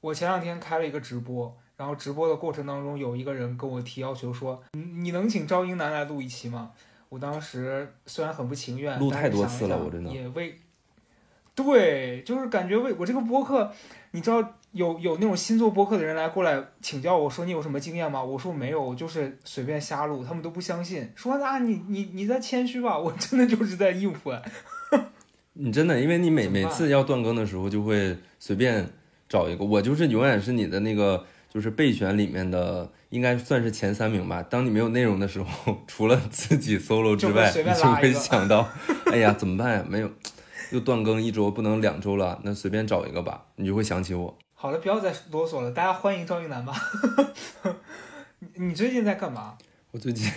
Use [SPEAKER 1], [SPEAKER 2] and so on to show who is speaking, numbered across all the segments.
[SPEAKER 1] 我前两天开了一个直播，然后直播的过程当中，有一个人跟我提要求说：“你你能请赵英男来录一期吗？”我当时虽然很不情愿，
[SPEAKER 2] 录太多次了我真的
[SPEAKER 1] 也为对，就是感觉为我这个播客，你知道有有那种新做播客的人来过来请教我说你有什么经验吗？我说没有，我就是随便瞎录，他们都不相信，说啊你你你在谦虚吧，我真的就是在应付。
[SPEAKER 2] 你真的，因为你每每次要断更的时候，就会随便找一个，我就是永远是你的那个就是备选里面的，应该算是前三名吧。当你没有内容的时候，除了自己 solo 之外，
[SPEAKER 1] 就
[SPEAKER 2] 你就会想到，哎呀，怎么办呀？没有，又断更一周，不能两周了，那随便找一个吧，你就会想起我。
[SPEAKER 1] 好了，不要再啰嗦了，大家欢迎赵英男吧。你你最近在干嘛？
[SPEAKER 2] 我最近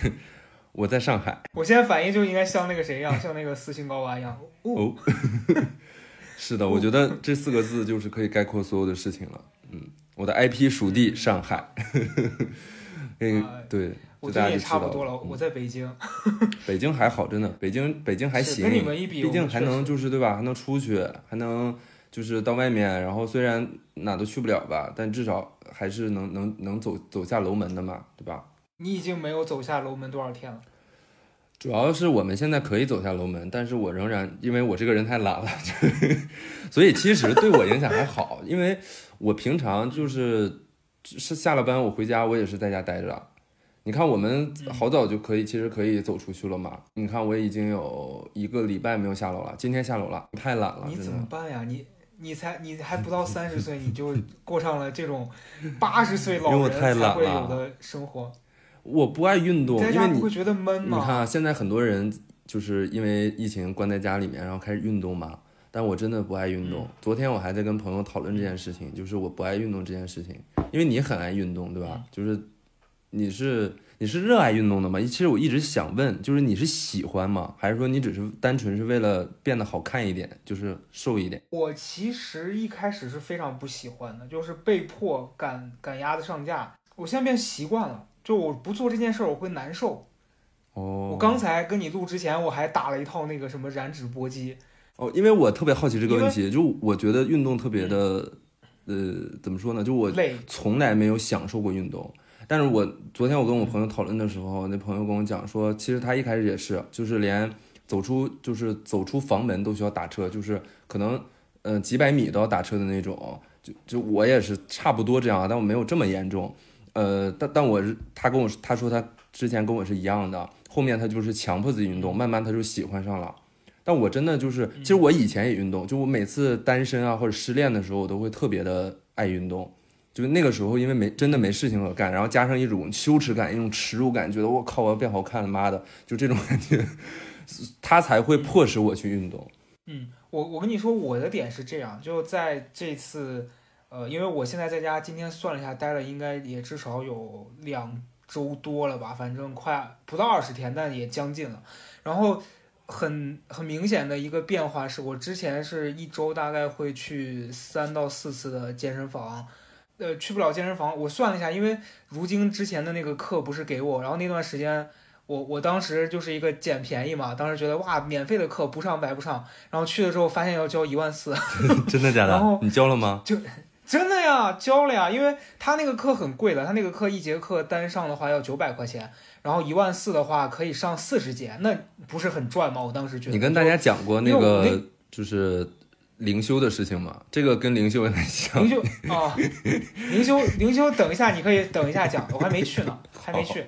[SPEAKER 2] 我在上海
[SPEAKER 1] 我现在反应就应该像那个谁一样，像那个斯琴高娃一样。哦，
[SPEAKER 2] 哦，是的，我觉得这四个字就是可以概括所有的事情了。嗯，我的 IP 属地上海，那个
[SPEAKER 1] 哎
[SPEAKER 2] 对，大家就知道
[SPEAKER 1] 差不多了，
[SPEAKER 2] 嗯
[SPEAKER 1] 我在北京，
[SPEAKER 2] 北京还好，真的，北京北京还行，
[SPEAKER 1] 跟你们一比，
[SPEAKER 2] 毕竟还能就是对吧，还能出去，还能就是到外面，然后虽然哪都去不了吧，但至少还是能能能走走下楼门的嘛，对吧？
[SPEAKER 1] 你已经没有走下楼门多少天了？
[SPEAKER 2] 主要是我们现在可以走下楼门，但是我仍然因为我这个人太懒了，就 所以其实对我影响还好，因为我平常就是是下了班我回家我也是在家待着。你看我们
[SPEAKER 1] 嗯
[SPEAKER 2] 好早就可以，其实可以走出去了嘛。你看我已经有一个礼拜没有下楼了，今天下楼了，太懒了，
[SPEAKER 1] 你怎么。办呀？你你才你还不到 三十岁，你就过上了这种八十岁老人才会有的生活。
[SPEAKER 2] 我不爱运动，因为你
[SPEAKER 1] 会觉得闷吗？
[SPEAKER 2] 你看啊，现在很多人就是因为疫情关在家里面，然后开始运动嘛。但我真的不爱运动。
[SPEAKER 1] 嗯
[SPEAKER 2] 昨天我还在跟朋友讨论这件事情，就是我不爱运动这件事情。因为你很爱运动，对吧？
[SPEAKER 1] 嗯
[SPEAKER 2] 就是你是你是热爱运动的吗？其实我一直想问，就是你是喜欢吗？还是说你只是单纯是为了变得好看一点，就是瘦一点？
[SPEAKER 1] 我其实一开始是非常不喜欢的，就是被迫赶赶鸭子上架。我现在变习惯了，就我不做这件事儿我会难受。
[SPEAKER 2] 哦，
[SPEAKER 1] 我刚才跟你录之前，我还打了一套那个什么燃脂搏击。
[SPEAKER 2] 哦，因为我特别好奇这个问题，就我觉得运动特别的，呃，怎么说呢？就我
[SPEAKER 1] 累，
[SPEAKER 2] 从来没有享受过运动。但是我昨天我跟我朋友讨论的时候，那朋友跟我讲说，其实他一开始也是，就是连走出就是走出房门都需要打车，就是可能呃几百米都要打车的那种。就就我也是差不多这样，但我没有这么严重。呃，但但我是他跟我他说他之前跟我是一样的，后面他就是强迫自己运动，慢慢他就喜欢上了。但我真的就是，其实我以前也运动，就我每次单身啊或者失恋的时候，我都会特别的爱运动。就是那个时候，因为没真的没事情可干，然后加上一种羞耻感、一种耻辱感，觉得我靠我要变好看了，妈的，就这种感觉，他才会迫使我去运动。
[SPEAKER 1] 嗯，我我跟你说，我的点是这样，就在这次，呃，因为我现在在家，今天算了一下，待了应该也至少有两周多了吧，反正快不到二十天，但也将近了。然后很很明显的一个变化是，我之前是一周大概会去三到四次的健身房。呃，去不了健身房，我算了一下，因为如今之前的那个课不是给我，然后那段时间我我当时就是一个捡便宜嘛，当时觉得哇，免费的课不上白不上，然后去了之后发现要交一万四，
[SPEAKER 2] 真的假
[SPEAKER 1] 然后
[SPEAKER 2] 你交了吗？
[SPEAKER 1] 真的呀，交了呀，因为他那个课很贵的，他那个课一节课单上的话要九百块钱，然后一万四的话可以上四十节，那不是很赚吗？我当时觉得。
[SPEAKER 2] 你跟大家讲过那个就是灵修的事情吗？这个跟灵修有点像
[SPEAKER 1] 灵。修啊，灵修灵修，等一下，你可以等一下讲，我还没去呢，还没去。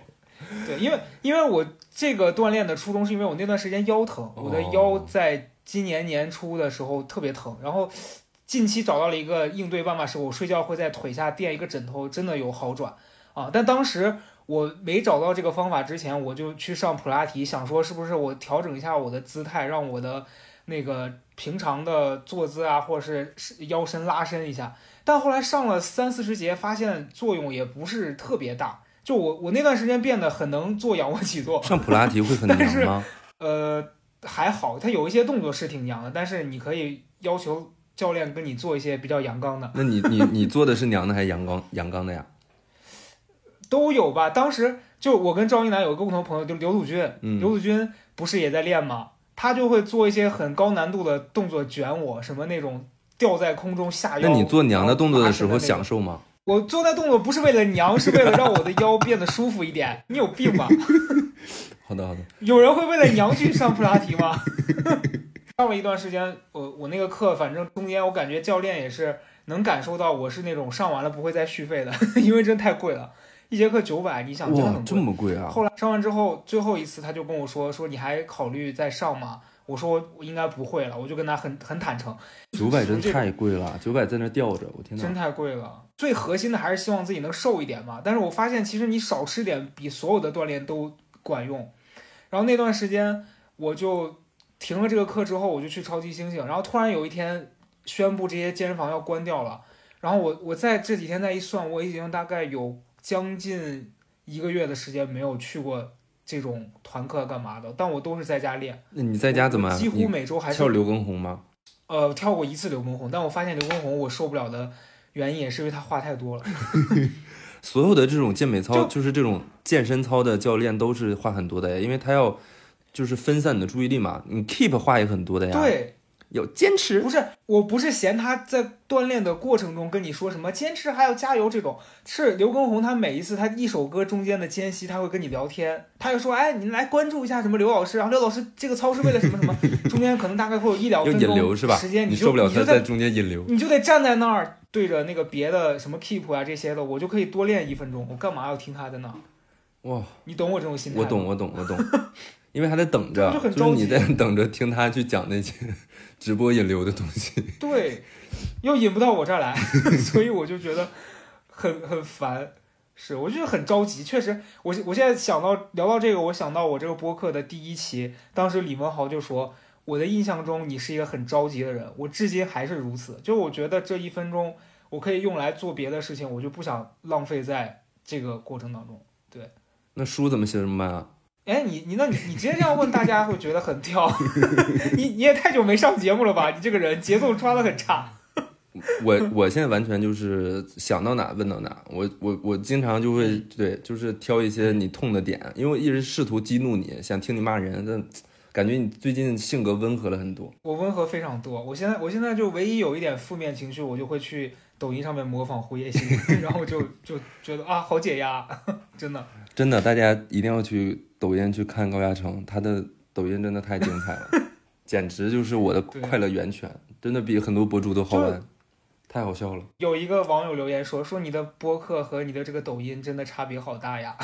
[SPEAKER 1] 对，因为因为我这个锻炼的初衷是因为我那段时间腰疼，我的腰在今年年初的时候特别疼，然后近期找到了一个应对办法，是我睡觉会在腿下垫一个枕头，真的有好转啊。但当时我没找到这个方法之前，我就去上普拉提，想说是不是我调整一下我的姿态，让我的那个平常的坐姿啊，或者是腰身拉伸一下。但后来上了三四十节，发现作用也不是特别大。就我我那段时间变得很能做仰卧起坐，
[SPEAKER 2] 上普拉提会很 难吗？
[SPEAKER 1] 呃，还好，它有一些动作是挺娘的，但是你可以要求教练跟你做一些比较阳刚的，
[SPEAKER 2] 那你你你做的是娘的还是阳刚阳刚的呀？
[SPEAKER 1] 都有吧。当时就我跟赵一楠有个共同朋友，就是刘祖军，
[SPEAKER 2] 嗯
[SPEAKER 1] 刘祖军不是也在练吗？他就会做一些很高难度的动作卷我，什么那种吊在空中下腰。
[SPEAKER 2] 那你做娘的动作的时候享受吗？
[SPEAKER 1] 我做那动作不是为了娘，是为了让我的腰变得舒服一点。你有病吧？
[SPEAKER 2] 好的好的，
[SPEAKER 1] 有人会为了娘去上普拉提吗？上了一段时间，我我那个课，反正中间我感觉教练也是能感受到我是那种上完了不会再续费的，因为真太贵了，一节课九百，你想真的很贵
[SPEAKER 2] 啊！
[SPEAKER 1] 后来上完之后，最后一次他就跟我说说你还考虑再上吗？我说我应该不会了，我就跟他很很坦诚，
[SPEAKER 2] 九百真太贵了，九百在那吊着，我天
[SPEAKER 1] 呐
[SPEAKER 2] 真！
[SPEAKER 1] 太贵了。最核心的还是希望自己能瘦一点嘛。但是我发现其实你少吃点比所有的锻炼都管用。然后那段时间我就停了这个课之后，我就去超级猩猩。然后突然有一天宣布这些健身房要关掉了。然后我我在这几天再一算，我已经大概有将近一个月的时间没有去过这种团课干嘛的，但我都是在家练。
[SPEAKER 2] 那你在家怎么？
[SPEAKER 1] 几乎每周还是
[SPEAKER 2] 跳刘畊宏吗？
[SPEAKER 1] 呃跳过一次刘畊宏，但我发现刘畊宏我受不了的原因也是因为他话太多了。
[SPEAKER 2] 所有的这种健美操，
[SPEAKER 1] 就
[SPEAKER 2] 就是这种健身操的教练都是话很多的呀，因为他要就是分散你的注意力嘛。你 keep 话也很多的呀，，
[SPEAKER 1] 对，
[SPEAKER 2] 有坚持
[SPEAKER 1] 不。是，我不是嫌他在锻炼的过程中跟你说什么坚持还要加油这种，是刘畊宏他每一次他一首歌中间的间隙他会跟你聊天，他就说，哎，你来关注一下什么刘老师，然后刘老师这个操是为了什么什么，中间可能大概会有一两分钟
[SPEAKER 2] 流是吧？
[SPEAKER 1] 时间，就
[SPEAKER 2] 你受不了
[SPEAKER 1] 你就在
[SPEAKER 2] 他在中间引流。
[SPEAKER 1] 你就得站在那儿对着那个别的什么 keep 啊这些的，我就可以多练一分钟，我干嘛要听他在那儿？
[SPEAKER 2] 哇，
[SPEAKER 1] 你懂我这种心态吗？
[SPEAKER 2] 我懂，我懂，我懂，因为还在等着，
[SPEAKER 1] 就很
[SPEAKER 2] 是
[SPEAKER 1] 着急
[SPEAKER 2] 你在 等着听他去讲那些 直播引流的东西。
[SPEAKER 1] 对，又引不到我这儿来，所以我就觉得很很烦。是，我就是很着急。确实，我我现在想到聊到这个，我想到我这个播客的第一期，当时李文豪就说，我的印象中你是一个很着急的人，我至今还是如此。就我觉得这一分钟我可以用来做别的事情，我就不想浪费在这个过程当中。
[SPEAKER 2] 对那书怎么写这么慢啊？
[SPEAKER 1] 哎，你你那你你直接这样问，大家会觉得很跳。你你也太久没上节目了吧？你这个人节奏抓的很差。
[SPEAKER 2] 我我现在完全就是想到哪问到哪，我我我经常就会对，就是挑一些你痛的点，因为我一直试图激怒你，想听你骂人，但感觉你最近性格温和了很多。
[SPEAKER 1] 我温和非常多，我现在我现在就唯一有一点负面情绪，我就会去抖音上面模仿胡彦新，然后就就觉得啊好解压，真的。
[SPEAKER 2] 真的，大家一定要去抖音去看高亚成，他的抖音真的太精彩了，简直就是我的快乐源泉，真的比很多博主都好玩，太好笑了。
[SPEAKER 1] 有一个网友留言说说你的播客和你的这个抖音真的差别好大呀，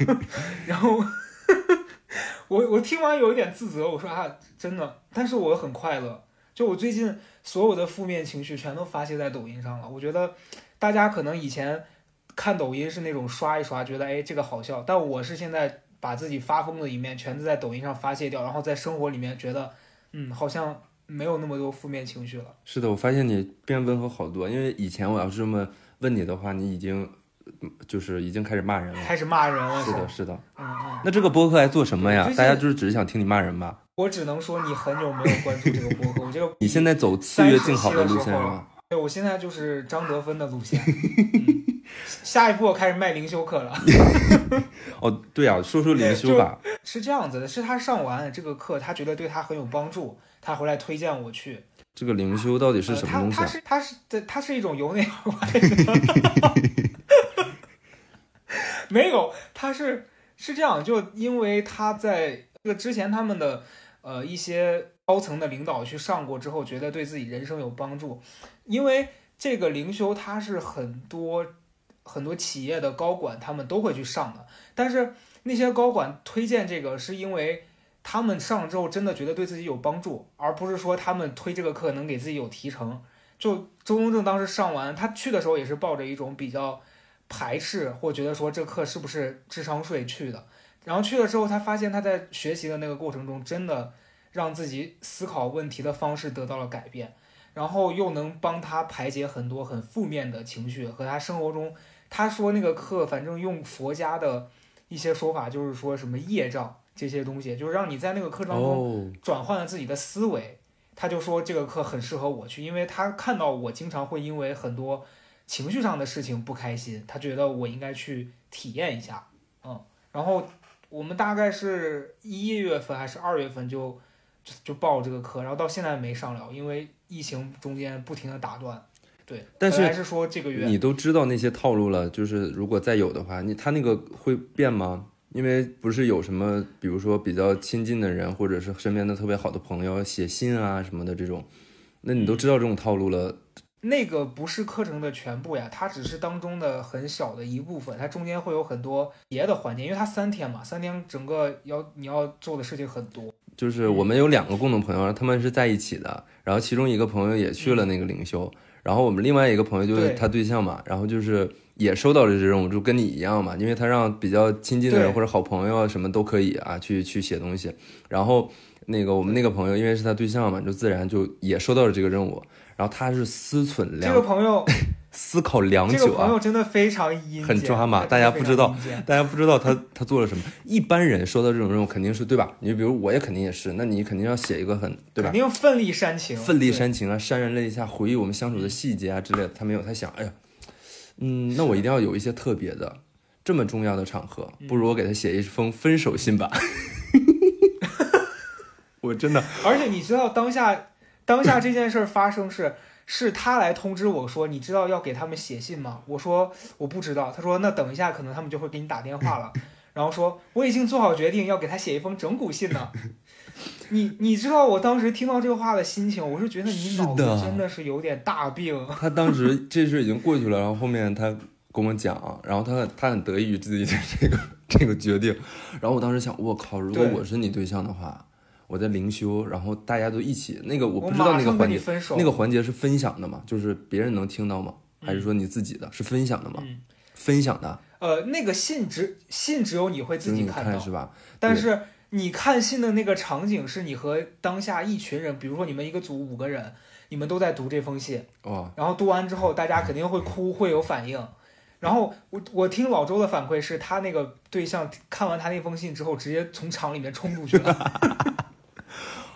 [SPEAKER 1] 然后 我我听完有一点自责，我说啊真的，但是我很快乐，就我最近所有的负面情绪全都发泄在抖音上了。我觉得大家可能以前看抖音是那种刷一刷，觉得哎这个好笑，但我是现在把自己发疯的一面全都在抖音上发泄掉，然后在生活里面觉得嗯好像没有那么多负面情绪了。
[SPEAKER 2] 是的，我发现你变温和好多，因为以前我要是这么问你的话，你已经嗯就是已经开始骂人了。
[SPEAKER 1] 开始骂人了，
[SPEAKER 2] 是的，是的。
[SPEAKER 1] 嗯嗯，
[SPEAKER 2] 那这个播客还做什么呀大家就是只是想听你骂人吧？
[SPEAKER 1] 我只能说你很久没有关注这个播客，我这个
[SPEAKER 2] 你现在走次月静好的路线是吧？
[SPEAKER 1] 对我现在就是张德芬的路线，嗯、下一步我开始卖灵修课了。
[SPEAKER 2] 哦，对啊，说说灵修吧。
[SPEAKER 1] 是这样子的，是他上完这个课，他觉得对他很有帮助，他回来推荐我去。
[SPEAKER 2] 这个灵修到底是
[SPEAKER 1] 呃、
[SPEAKER 2] 什么东西啊？
[SPEAKER 1] 他他是他是对，它是一种由内而外的。没有，他是是这样，就因为他在这个之前他们的呃一些高层的领导去上过之后，觉得对自己人生有帮助。因为这个灵修，它是很多很多企业的高管他们都会去上的，但是那些高管推荐这个，是因为他们上了之后真的觉得对自己有帮助，而不是说他们推这个课能给自己有提成。就周东正当时上完，他去的时候也是抱着一种比较排斥或觉得说这课是不是智商税去的。然后去了之后，他发现他在学习的那个过程中，真的让自己思考问题的方式得到了改变，然后又能帮他排解很多很负面的情绪和他生活中。他说那个课，反正用佛家的一些说法，就是说什么业障这些东西，就是让你在那个课当中
[SPEAKER 2] 哦，
[SPEAKER 1] 转换了自己的思维。他就说这个课很适合我去，因为他看到我经常会因为很多情绪上的事情不开心，他觉得我应该去体验一下，嗯，然后我们大概是一月份还是二月份就就就报这个课，然后到现在没上了，因为疫情中间不停的打断。对，
[SPEAKER 2] 但是
[SPEAKER 1] 还是说这个月
[SPEAKER 2] 你都知道那些套路了，就是如果再有的话，你他那个会变吗？因为不是有什么，比如说比较亲近的人，或者是身边的特别好的朋友写信啊什么的这种，那你都知道这种套路了，
[SPEAKER 1] 那个不是课程的全部呀，它只是当中的很小的一部分，它中间会有很多别的环节，因为它三天嘛，三天整个要你要做的事情很多。
[SPEAKER 2] 就是我们有两个共同朋友，他们是在一起的，然后其中一个朋友也去了那个灵修，然后我们另外一个朋友就是他对象嘛，然后就是也收到了这任务，就跟你一样嘛，因为他让比较亲近的人或者好朋友啊什么都可以啊去去写东西，然后那个我们那个朋友因为是他对象嘛，就自然就也收到了这个任务，然后他是思忖
[SPEAKER 1] 这个朋友，
[SPEAKER 2] 思考良
[SPEAKER 1] 这个
[SPEAKER 2] 久啊，
[SPEAKER 1] 朋友真的非常阴，
[SPEAKER 2] 很抓马大家不知道大家不知道他他做了什么。一般人收到这种任务肯定是对吧？你比如我也肯定也是，那你肯定要写一个很对吧
[SPEAKER 1] 肯？定奋力煽情，
[SPEAKER 2] 奋力煽情啊，潸然泪下，回忆我们相处的细节啊之类的。他没有，他想，哎呀，嗯，那我一定要有一些特别的，这么重要的场合，
[SPEAKER 1] 嗯
[SPEAKER 2] 不如我给他写一封分手信吧。我真的，
[SPEAKER 1] 而且你知道当下当下这件事发生是是他来通知我说，你知道要给他们写信吗？我说我不知道。他说那等一下可能他们就会给你打电话了。然后说我已经做好决定要给他写一封整蛊信呢。你你知道我当时听到这个话的心情，我是觉得你脑子真的是有点大病。
[SPEAKER 2] 他当时这事已经过去了，然后后面他跟我讲，然后他很他很得意于自己的这个这个决定，然后我当时想，我靠，如果我是你对象的话，我在灵修，然后大家都一起，那个我
[SPEAKER 1] 我
[SPEAKER 2] 不知道那个环节。那个环节是分享的吗？就是别人能听到吗？还是说你自己的？是分享的吗？
[SPEAKER 1] 嗯
[SPEAKER 2] 分享的，
[SPEAKER 1] 呃，那个信只信只有你会自己看到，
[SPEAKER 2] 看是吧？
[SPEAKER 1] 但是你看信的那个场景是你和当下一群人，比如说你们一个组五个人，你们都在读这封信，
[SPEAKER 2] 哦，
[SPEAKER 1] 然后读完之后大家肯定会哭，会有反应。然后我我听老周的反馈是他那个对象看完他那封信之后，直接从厂里面冲出去了。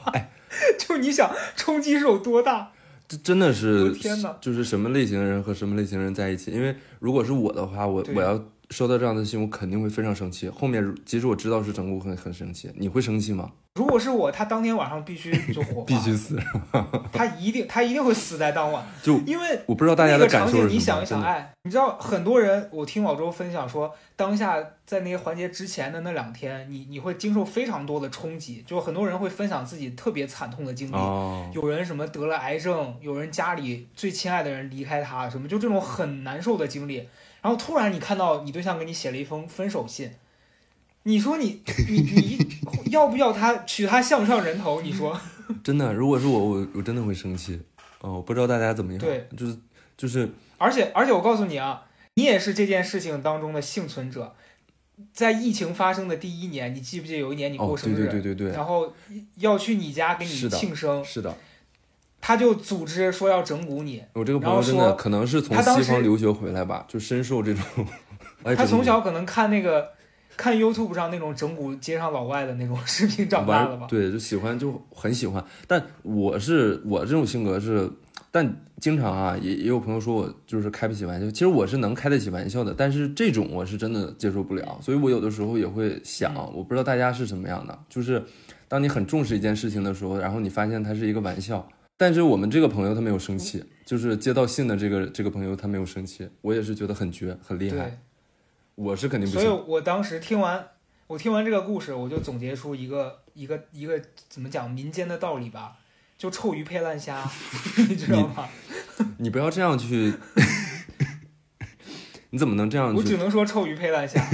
[SPEAKER 2] 哎，
[SPEAKER 1] 就你想冲击是有多大？
[SPEAKER 2] 这真的是
[SPEAKER 1] 天哪
[SPEAKER 2] 就是什么类型的人和什么类型的人在一起？因为如果是我的话，我我要收到这样的信，我肯定会非常生气。后面即使我知道是整蛊，我很很生气。你会生气吗？
[SPEAKER 1] 如果是我，他当天晚上必须就火化，
[SPEAKER 2] 必须死！
[SPEAKER 1] 他一定他一定会死在当晚，
[SPEAKER 2] 就
[SPEAKER 1] 因为
[SPEAKER 2] 我不知道大家
[SPEAKER 1] 那
[SPEAKER 2] 的感受是什么。
[SPEAKER 1] 想一想，哎，你知道很多人，我听老周分享说，当下在那个环节之前的那两天，你你会经受非常多的冲击，就很多人会分享自己特别惨痛的经历，
[SPEAKER 2] 哦，
[SPEAKER 1] 有人什么得了癌症，有人家里最亲爱的人离开他，什么就这种很难受的经历，然后突然你看到你对象给你写了一封分手信。你说你你你 要不要他取他项上人头？你说
[SPEAKER 2] 真的，如果是我，我我真的会生气。哦，我不知道大家怎么样。
[SPEAKER 1] 对，
[SPEAKER 2] 就是就是
[SPEAKER 1] 而且而且我告诉你啊，你也是这件事情当中的幸存者。在疫情发生的第一年，你记不记得有一年你
[SPEAKER 2] 哦
[SPEAKER 1] 过，生
[SPEAKER 2] 对
[SPEAKER 1] 日，
[SPEAKER 2] 对对对对，
[SPEAKER 1] 然后要去你家给你庆生，
[SPEAKER 2] 是的，
[SPEAKER 1] 他就组织说要整蛊你。
[SPEAKER 2] 我这个朋友真的
[SPEAKER 1] 说
[SPEAKER 2] 可能是从西方留学回来吧，就深受这种。哎
[SPEAKER 1] 他从小可能看那个看 YouTube 上那种整蛊街上老外的那种视频长大的吧。
[SPEAKER 2] 玩对，就喜欢就很喜欢。但我是我这种性格是，但经常啊也也有朋友说我就是开不起玩笑，其实我是能开得起玩笑的，但是这种我是真的接受不了，所以我有的时候也会想，
[SPEAKER 1] 嗯
[SPEAKER 2] 我不知道大家是什么样的，就是当你很重视一件事情的时候，然后你发现它是一个玩笑。但是我们这个朋友他没有生气，就是接到信的这个这个朋友他没有生气，我也是觉得很绝很厉害，
[SPEAKER 1] 对，
[SPEAKER 2] 我是肯定不
[SPEAKER 1] 所以。我当时听完我听完这个故事，我就总结出一个一个一个怎么讲民间的道理吧，就臭鱼配烂虾，你知道吗？
[SPEAKER 2] 你不要这样去，你怎么能这样
[SPEAKER 1] 我只？能说臭鱼配烂虾。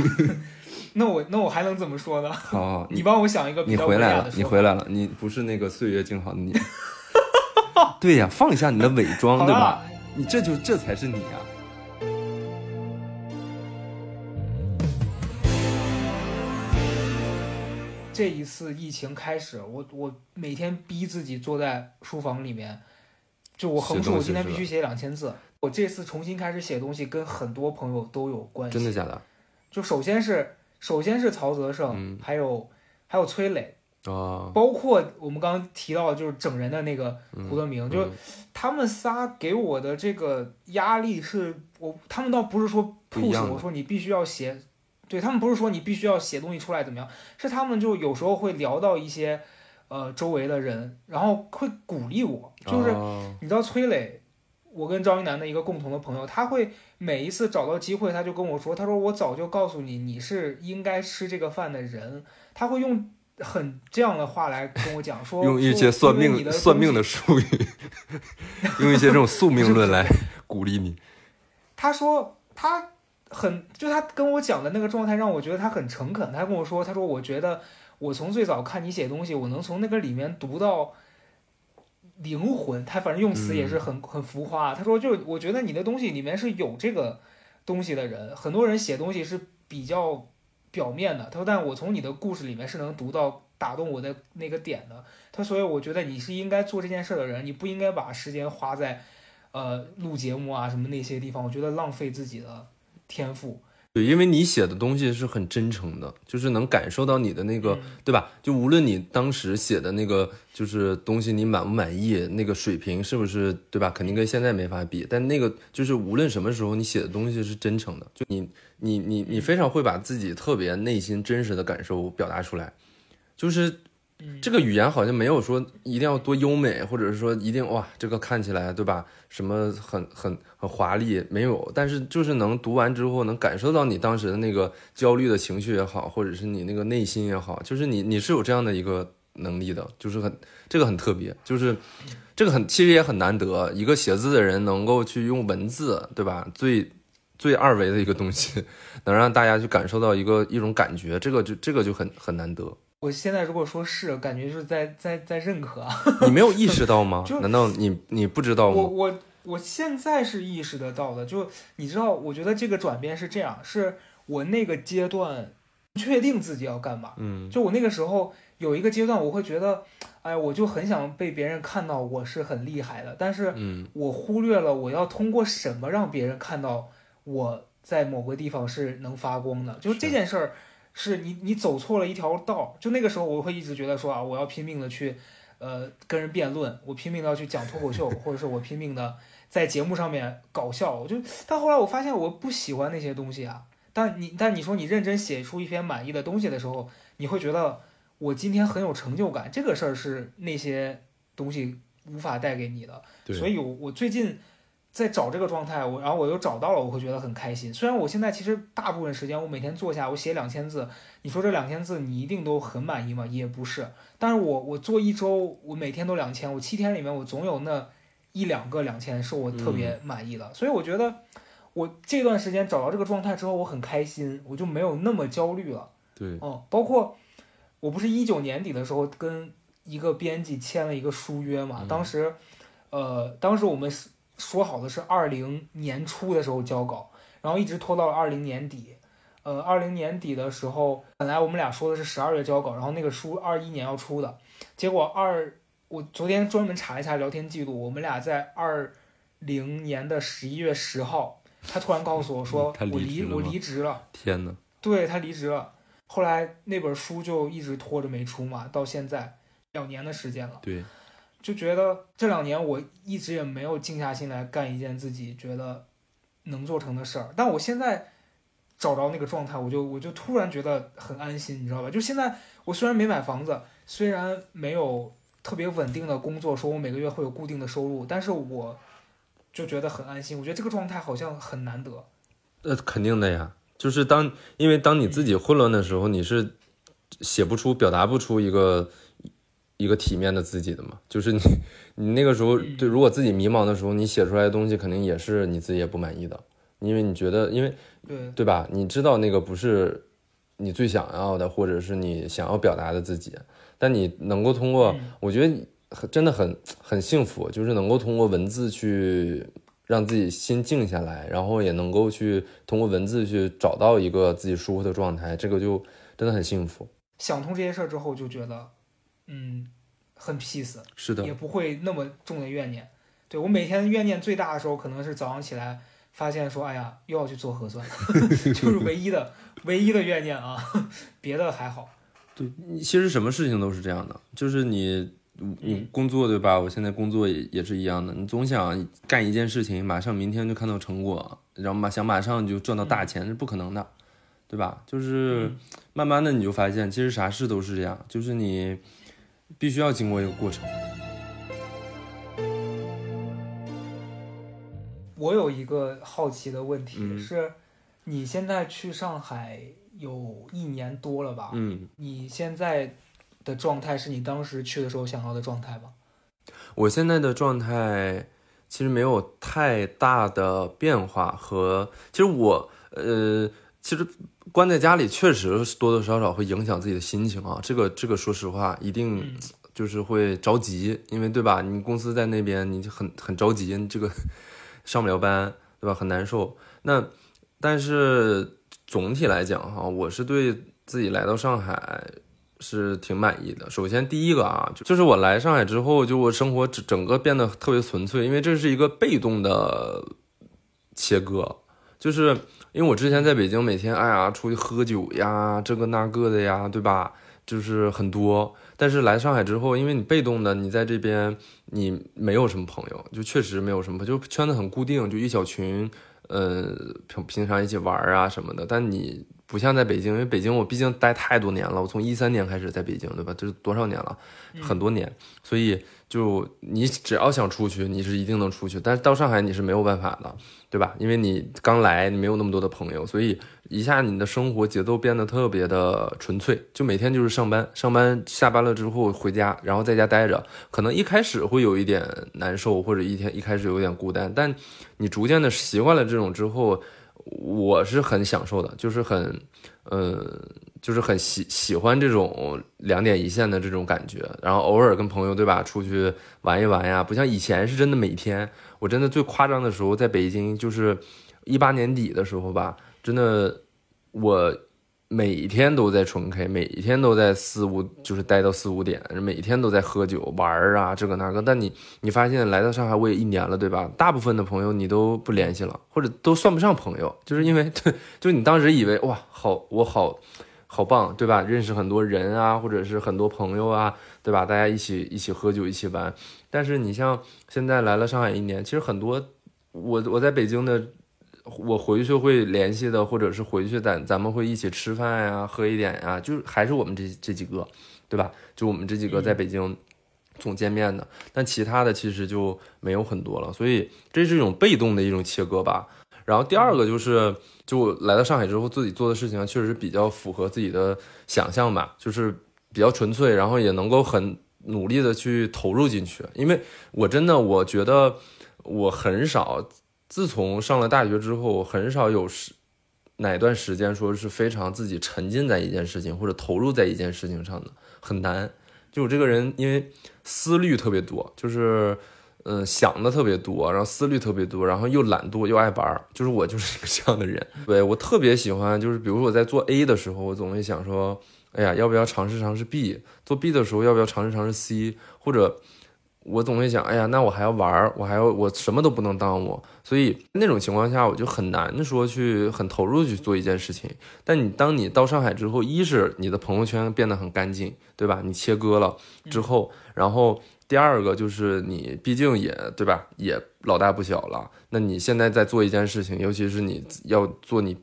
[SPEAKER 1] 那我那我还能怎么说呢？
[SPEAKER 2] 好好，
[SPEAKER 1] 你帮我想一个比
[SPEAKER 2] 你
[SPEAKER 1] 较
[SPEAKER 2] 回来了
[SPEAKER 1] 文雅的，说法
[SPEAKER 2] 你回来了，你不是那个岁月静好的你。对呀，放下你的伪装，对吧？你这就这才是你啊！
[SPEAKER 1] 这一次疫情开始，我我每天逼自己坐在书房里面，就我横竖，我今天必须写两千字。我这次重新开始写东西，跟很多朋友都有关系。
[SPEAKER 2] 真的假的？
[SPEAKER 1] 就首先是首先是曹泽胜，
[SPEAKER 2] 嗯
[SPEAKER 1] 还有还有崔磊，
[SPEAKER 2] 哦，
[SPEAKER 1] 包括我们刚刚提到就是整人的那个
[SPEAKER 2] 嗯
[SPEAKER 1] 胡德明，就他们仨给我的这个压力是我，他们倒不是说 push 我说你必须要写，对他们不是说你必须要写东西出来怎么样，是他们就有时候会聊到一些，呃周围的人，然后会鼓励我，就是
[SPEAKER 2] 哦
[SPEAKER 1] 你知道崔磊，我跟赵一南的一个共同的朋友，他会每一次找到机会，他就跟我说，他说我早就告诉你，你是应该吃这个饭的人，他会用很这样的话来跟我讲，说
[SPEAKER 2] 用一些算命
[SPEAKER 1] 的
[SPEAKER 2] 算命的术语，用一些这种宿命论来鼓励你。
[SPEAKER 1] 他说他很，就他跟我讲的那个状态让我觉得他很诚恳。他跟我说，他说我觉得我从最早看你写东西，我能从那个里面读到灵魂。他反正用词也是很、很浮夸。他说就我觉得你的东西里面是有这个东西的人，很多人写东西是比较表面的。他说，但我从你的故事里面是能读到打动我的那个点的。他所以我觉得你是应该做这件事的人，你不应该把时间花在。呃，录节目啊，什么那些地方，我觉得浪费自己的天赋。
[SPEAKER 2] 对，因为你写的东西是很真诚的，就是能感受到你的那个，
[SPEAKER 1] 嗯
[SPEAKER 2] 对吧？就无论你当时写的那个就是东西，你满不满意，那个水平是不是，对吧？肯定跟现在没法比。但那个就是无论什么时候，你写的东西是真诚的，就你你你你非常会把自己特别内心真实的感受表达出来，就是。这个语言好像没有说一定要多优美，或者是说一定哇，这个看起来对吧？什么很很很华丽没有，但是就是能读完之后能感受到你当时的那个焦虑的情绪也好，或者是你那个内心也好，就是你你是有这样的一个能力的，就是很这个很特别，就是这个很其实也很难得，一个写字的人能够去用文字，对吧？最最二维的一个东西，能让大家去感受到一个一种感觉，这个就这个就很很难得。
[SPEAKER 1] 我现在如果说是，感觉就是在在在认可啊。
[SPEAKER 2] 你没有意识到吗
[SPEAKER 1] 就？
[SPEAKER 2] 难道你你不知道吗？
[SPEAKER 1] 我我我现在是意识得到的，就你知道，我觉得这个转变是这样，是我那个阶段确定自己要干嘛。
[SPEAKER 2] 嗯
[SPEAKER 1] 就我那个时候有一个阶段，我会觉得，哎，我就很想被别人看到我是很厉害的，但是
[SPEAKER 2] 嗯
[SPEAKER 1] 我忽略了我要通过什么让别人看到我在某个地方是能发光的。就是这件事儿，是你你走错了一条道。就那个时候，我会一直觉得说啊，我要拼命的去，呃，跟人辩论，我拼命的要去讲脱口秀，或者是我拼命的在节目上面搞笑。我就，但后来我发现我不喜欢那些东西啊。但你但你说你认真写出一篇满意的东西的时候，你会觉得我今天很有成就感。这个事儿是那些东西无法带给你的。所以我我最近在找这个状态，我然后我又找到了，我会觉得很开心。虽然我现在其实大部分时间我每天坐下，我写两千字，你说这两千字你一定都很满意吗？也不是。但是我我做一周，我每天都两千，我七天里面我总有那一两个两千是我特别满意的。所以我觉得我这段时间找到这个状态之后，我很开心，我就没有那么焦虑了。
[SPEAKER 2] 对，
[SPEAKER 1] 嗯，包括我不是一九年底的时候跟一个编辑签了一个书约嘛，
[SPEAKER 2] 嗯
[SPEAKER 1] 当时，呃，当时我们是说好的是二零年初的时候交稿，然后一直拖到了二零年底，呃，二零年底的时候，本来我们俩说的是十二月交稿，然后那个书二一年要出的，结果二，我昨天专门查一下聊天记录，我们俩在二零年的十一月十号，他突然告诉我说 我离我离职了。
[SPEAKER 2] 天呐，
[SPEAKER 1] 对他离职了，后来那本书就一直拖着没出嘛，到现在两年的时间了，
[SPEAKER 2] 对，
[SPEAKER 1] 就觉得这两年我一直也没有静下心来干一件自己觉得能做成的事儿，但我现在找着那个状态，我就我就突然觉得很安心，你知道吧？就现在我虽然没买房子，虽然没有特别稳定的工作，说我每个月会有固定的收入，但是我就觉得很安心，我觉得这个状态好像很难得。
[SPEAKER 2] 呃，肯定的呀，就是当因为当你自己混乱的时候，你是写不出、表达不出一个一个体面的自己的嘛。就是你你那个时候，对，如果自己迷茫的时候，你写出来的东西肯定也是你自己也不满意的，因为你觉得，因为
[SPEAKER 1] 对，
[SPEAKER 2] 对吧？你知道那个不是你最想要的，或者是你想要表达的自己，但你能够通过，
[SPEAKER 1] 嗯
[SPEAKER 2] 我觉得很真的很很幸福，就是能够通过文字去让自己心静下来，然后也能够去通过文字去找到一个自己舒服的状态，这个就真的很幸福。
[SPEAKER 1] 想通这些事儿之后，就觉得，嗯，很 peace，
[SPEAKER 2] 是的
[SPEAKER 1] 也，不会那么重的怨念。对我每天怨念最大的时候，可能是早上起来发现说，哎呀，又要去做核酸，就是唯一的唯一的怨念啊，别的还好。
[SPEAKER 2] 对其实什么事情都是这样的，就是你你工作对吧？我现在工作也也是一样的，你总想干一件事情，马上明天就看到成果，然后马想马上就赚到大钱，是不可能的，对吧？就是慢慢的你就发现，其实啥事都是这样，就是你必须要经过一个过程。
[SPEAKER 1] 我有一个好奇的问题、
[SPEAKER 2] 嗯
[SPEAKER 1] 是，你现在去上海有一年多了吧？
[SPEAKER 2] 嗯，
[SPEAKER 1] 你现在的状态是你当时去的时候想要的状态吗？
[SPEAKER 2] 我现在的状态其实没有太大的变化和，其实我呃，其实关在家里确实多多少少会影响自己的心情啊。这个这个说实话，一定
[SPEAKER 1] 嗯
[SPEAKER 2] 就是会着急，因为对吧？你公司在那边，你就很很着急，你这个 上不了班，对吧？很难受。那但是总体来讲哈，我是对自己来到上海是挺满意的。首先第一个啊，就就是我来上海之后，就我生活整整个变得特别纯粹，因为这是一个被动的切割，就是因为我之前在北京每天哎呀出去喝酒呀，这个那个的呀，对吧？就是很多，但是来上海之后，因为你被动的，你在这边你没有什么朋友，就确实没有什么，就圈子很固定，就一小群，呃，平平常一起玩啊什么的。但你不像在北京，因为北京我毕竟待太多年了，我从一三年开始在北京，对吧？这是多少年了？很多年，所以就你只要想出去，你是一定能出去。但是到上海你是没有办法的，对吧？因为你刚来，你没有那么多的朋友，所以一下你的生活节奏变得特别的纯粹，就每天就是上班，上班下班了之后回家，然后在家待着。可能一开始会有一点难受，或者一天一开始有点孤单，但你逐渐的习惯了这种之后，我是很享受的，就是很，呃，就是很喜喜欢这种两点一线的这种感觉。然后偶尔跟朋友对吧，出去玩一玩呀，不像以前是真的每天。我真的最夸张的时候在北京，就是一八年底的时候吧，真的我每天都在纯 K，每天都在四五，就是待到四五点，每天都在喝酒玩儿啊，这个那个。但你你发现来到上海我也一年了，对吧？大部分的朋友你都不联系了，或者都算不上朋友，就是因为对，就你当时以为哇，好我好棒，对吧？认识很多人啊，或者是很多朋友啊，对吧？大家一起一起喝酒，一起玩。但是你像现在来了上海一年，其实很多我我在北京的。我回去会联系的，或者是回去咱咱们会一起吃饭呀、喝一点呀，就是还是我们这这几个，对吧？就我们这几个在北京总见面的，但其他的其实就没有很多了，所以这是一种被动的一种切割吧。然后第二个就是，就来到上海之后，自己做的事情啊确实比较符合自己的想象吧，就是比较纯粹，然后也能够很努力的去投入进去。因为我真的我觉得我很少。自从上了大学之后，很少有时哪段时间说是非常自己沉浸在一件事情或者投入在一件事情上的，很难。就我这个人，因为思虑特别多，就是嗯想的特别多，然后思虑特别多，然后又懒惰又爱玩儿，就是我就是一个这样的人。对我特别喜欢，就是比如说我在做 A 的时候，我总会想说，哎呀，要不要尝试尝试 B？做 B 的时候，要不要尝试尝试 C？或者我总会想，哎呀，那我还要玩儿，我还要我什么都不能耽误，所以那种情况下，我就很难说去很投入去做一件事情。但你当你到上海之后，一是你的朋友圈变得很干净，对吧？你切割了之后，然后第二个就是你毕竟也对吧，也老大不小了。那你现在在做一件事情，尤其是你要做你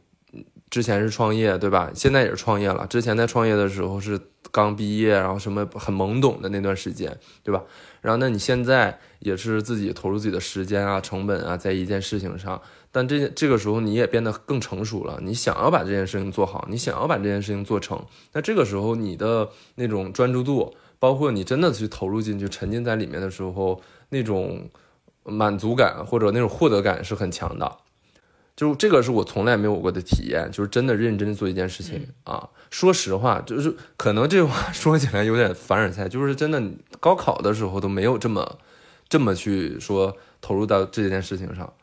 [SPEAKER 2] 之前是创业，对吧？现在也是创业了。之前在创业的时候是刚毕业，然后什么很懵懂的那段时间，对吧？然后，那你现在也是自己投入自己的时间啊、成本啊，在一件事情上，但这这个时候你也变得更成熟了，你想要把这件事情做好，你想要把这件事情做成，那这个时候你的那种专注度，包括你真的去投入进去、沉浸在里面的时候，那种满足感或者那种获得感是很强的。就这个是我从来没有过的体验，就是真的认真做一件事情啊。说实话，就是可能这话说起来有点凡尔赛，就是真的高考的时候都没有这么这么去说投入到这件事情上，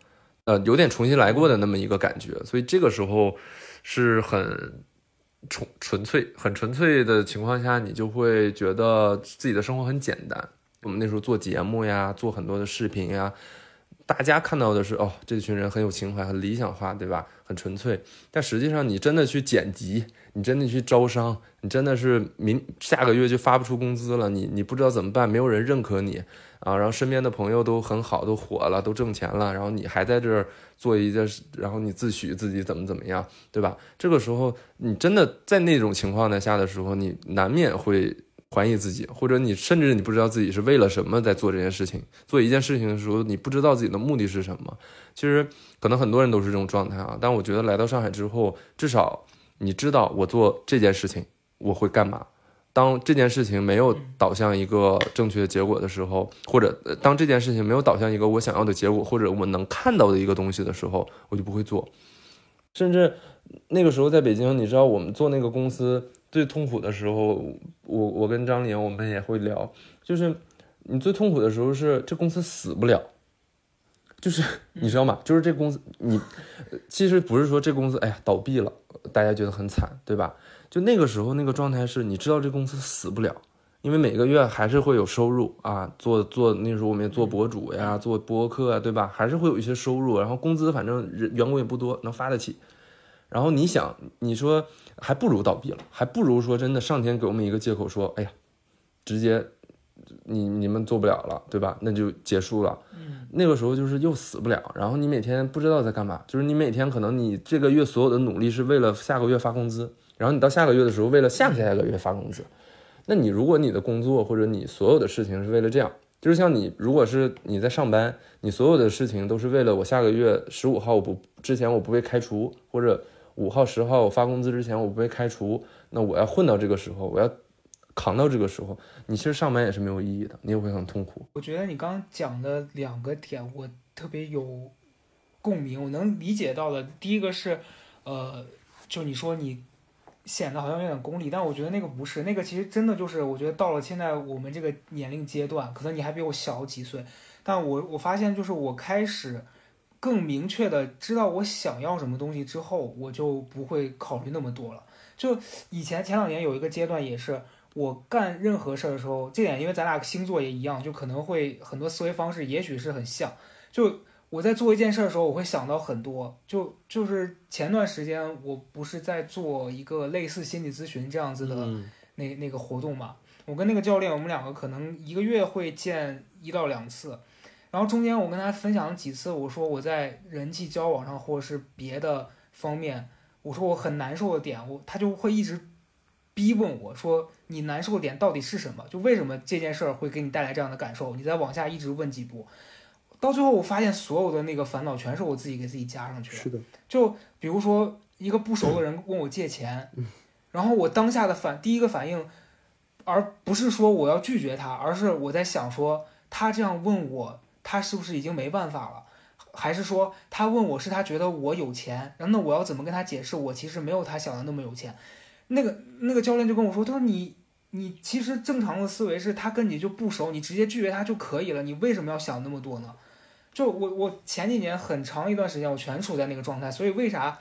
[SPEAKER 2] 呃，有点重新来过的那么一个感觉。所以这个时候是很纯纯粹、很纯粹的情况下，你就会觉得自己的生活很简单。我们那时候做节目呀，做很多的视频呀。大家看到的是哦，这群人很有情怀，很理想化，对吧？很纯粹。但实际上，你真的去剪辑，你真的去招商，你真的是明下个月就发不出工资了，你你不知道怎么办，没有人认可你啊。然后身边的朋友都很好，都火了，都挣钱了，然后你还在这儿做一件，然后你自诩自己怎么怎么样，对吧？这个时候，你真的在那种情况的下的时候，你难免会怀疑自己，或者你甚至你不知道自己是为了什么在做这件事情。做一件事情的时候，你不知道自己的目的是什么。其实可能很多人都是这种状态啊。但我觉得来到上海之后，至少你知道我做这件事情我会干嘛。当这件事情没有导向一个正确的结果的时候，或者当这件事情没有导向一个我想要的结果，或者我能看到的一个东西的时候，我就不会做。甚至那个时候在北京，你知道我们做那个公司。最痛苦的时候，我我跟张玲我们也会聊，就是你最痛苦的时候是这公司死不了，就是你知道吗？就是这公司你其实不是说这公司哎呀倒闭了，大家觉得很惨，对吧？就那个时候那个状态是你知道这公司死不了，因为每个月还是会有收入啊，做做那时候我们也做博主呀，做播客啊，对吧？还是会有一些收入，然后工资反正人员工也不多，能发得起。然后你想，你说还不如倒闭了，还不如说真的上天给我们一个借口，说哎呀，直接你你们做不了了，对吧？那就结束了。嗯，那个时候就是又死不了，然后你每天不知道在干嘛，就是你每天可能你这个月所有的努力是为了下个月发工资，然后你到下个月的时候为了下下下个月发工资。那你如果你的工作或者你所有的事情是为了这样，就是像你如果是你在上班，你所有的事情都是为了我下个月十五号我不之前我不被开除或者。五号、十号我发工资之前我不被开除，那我要混到这个时候，我要扛到这个时候，你其实上班也是没有意义的，你也会很痛苦。
[SPEAKER 1] 我觉得你刚刚讲的两个点，我特别有共鸣，我能理解到的。第一个是，呃，就你说你显得好像有点功利，但我觉得那个不是，那个其实真的就是，我觉得到了现在我们这个年龄阶段，可能你还比我小几岁，但我我发现就是我开始。更明确的知道我想要什么东西之后，我就不会考虑那么多了。就以前前两年有一个阶段，也是我干任何事儿的时候，这点因为咱俩星座也一样，就可能会很多思维方式也许是很像。就我在做一件事的时候，我会想到很多。就就是前段时间我不是在做一个类似心理咨询这样子的那那个活动嘛？我跟那个教练，我们两个可能一个月会见一到两次。然后中间我跟他分享了几次，我说我在人际交往上或者是别的方面，我说我很难受的点，我他就会一直逼问我说你难受的点到底是什么？就为什么这件事儿会给你带来这样的感受？你再往下一直问几步，到最后我发现所有的那个烦恼全是我自己给自己加上去的。
[SPEAKER 2] 是的。
[SPEAKER 1] 就比如说一个不熟的人问我借钱，然后我当下的反第一个反应，而不是说我要拒绝他，而是我在想说他这样问我。他是不是已经没办法了，还是说他问我是他觉得我有钱，然后那我要怎么跟他解释我其实没有他想的那么有钱？那个那个教练就跟我说，他说你你其实正常的思维是他跟你就不熟，你直接拒绝他就可以了，你为什么要想那么多呢？就我我前几年很长一段时间我全处在那个状态，所以为啥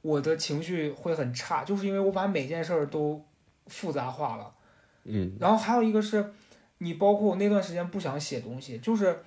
[SPEAKER 1] 我的情绪会很差，就是因为我把每件事儿都复杂化了。
[SPEAKER 2] 嗯，
[SPEAKER 1] 然后还有一个是，你包括我那段时间不想写东西，就是。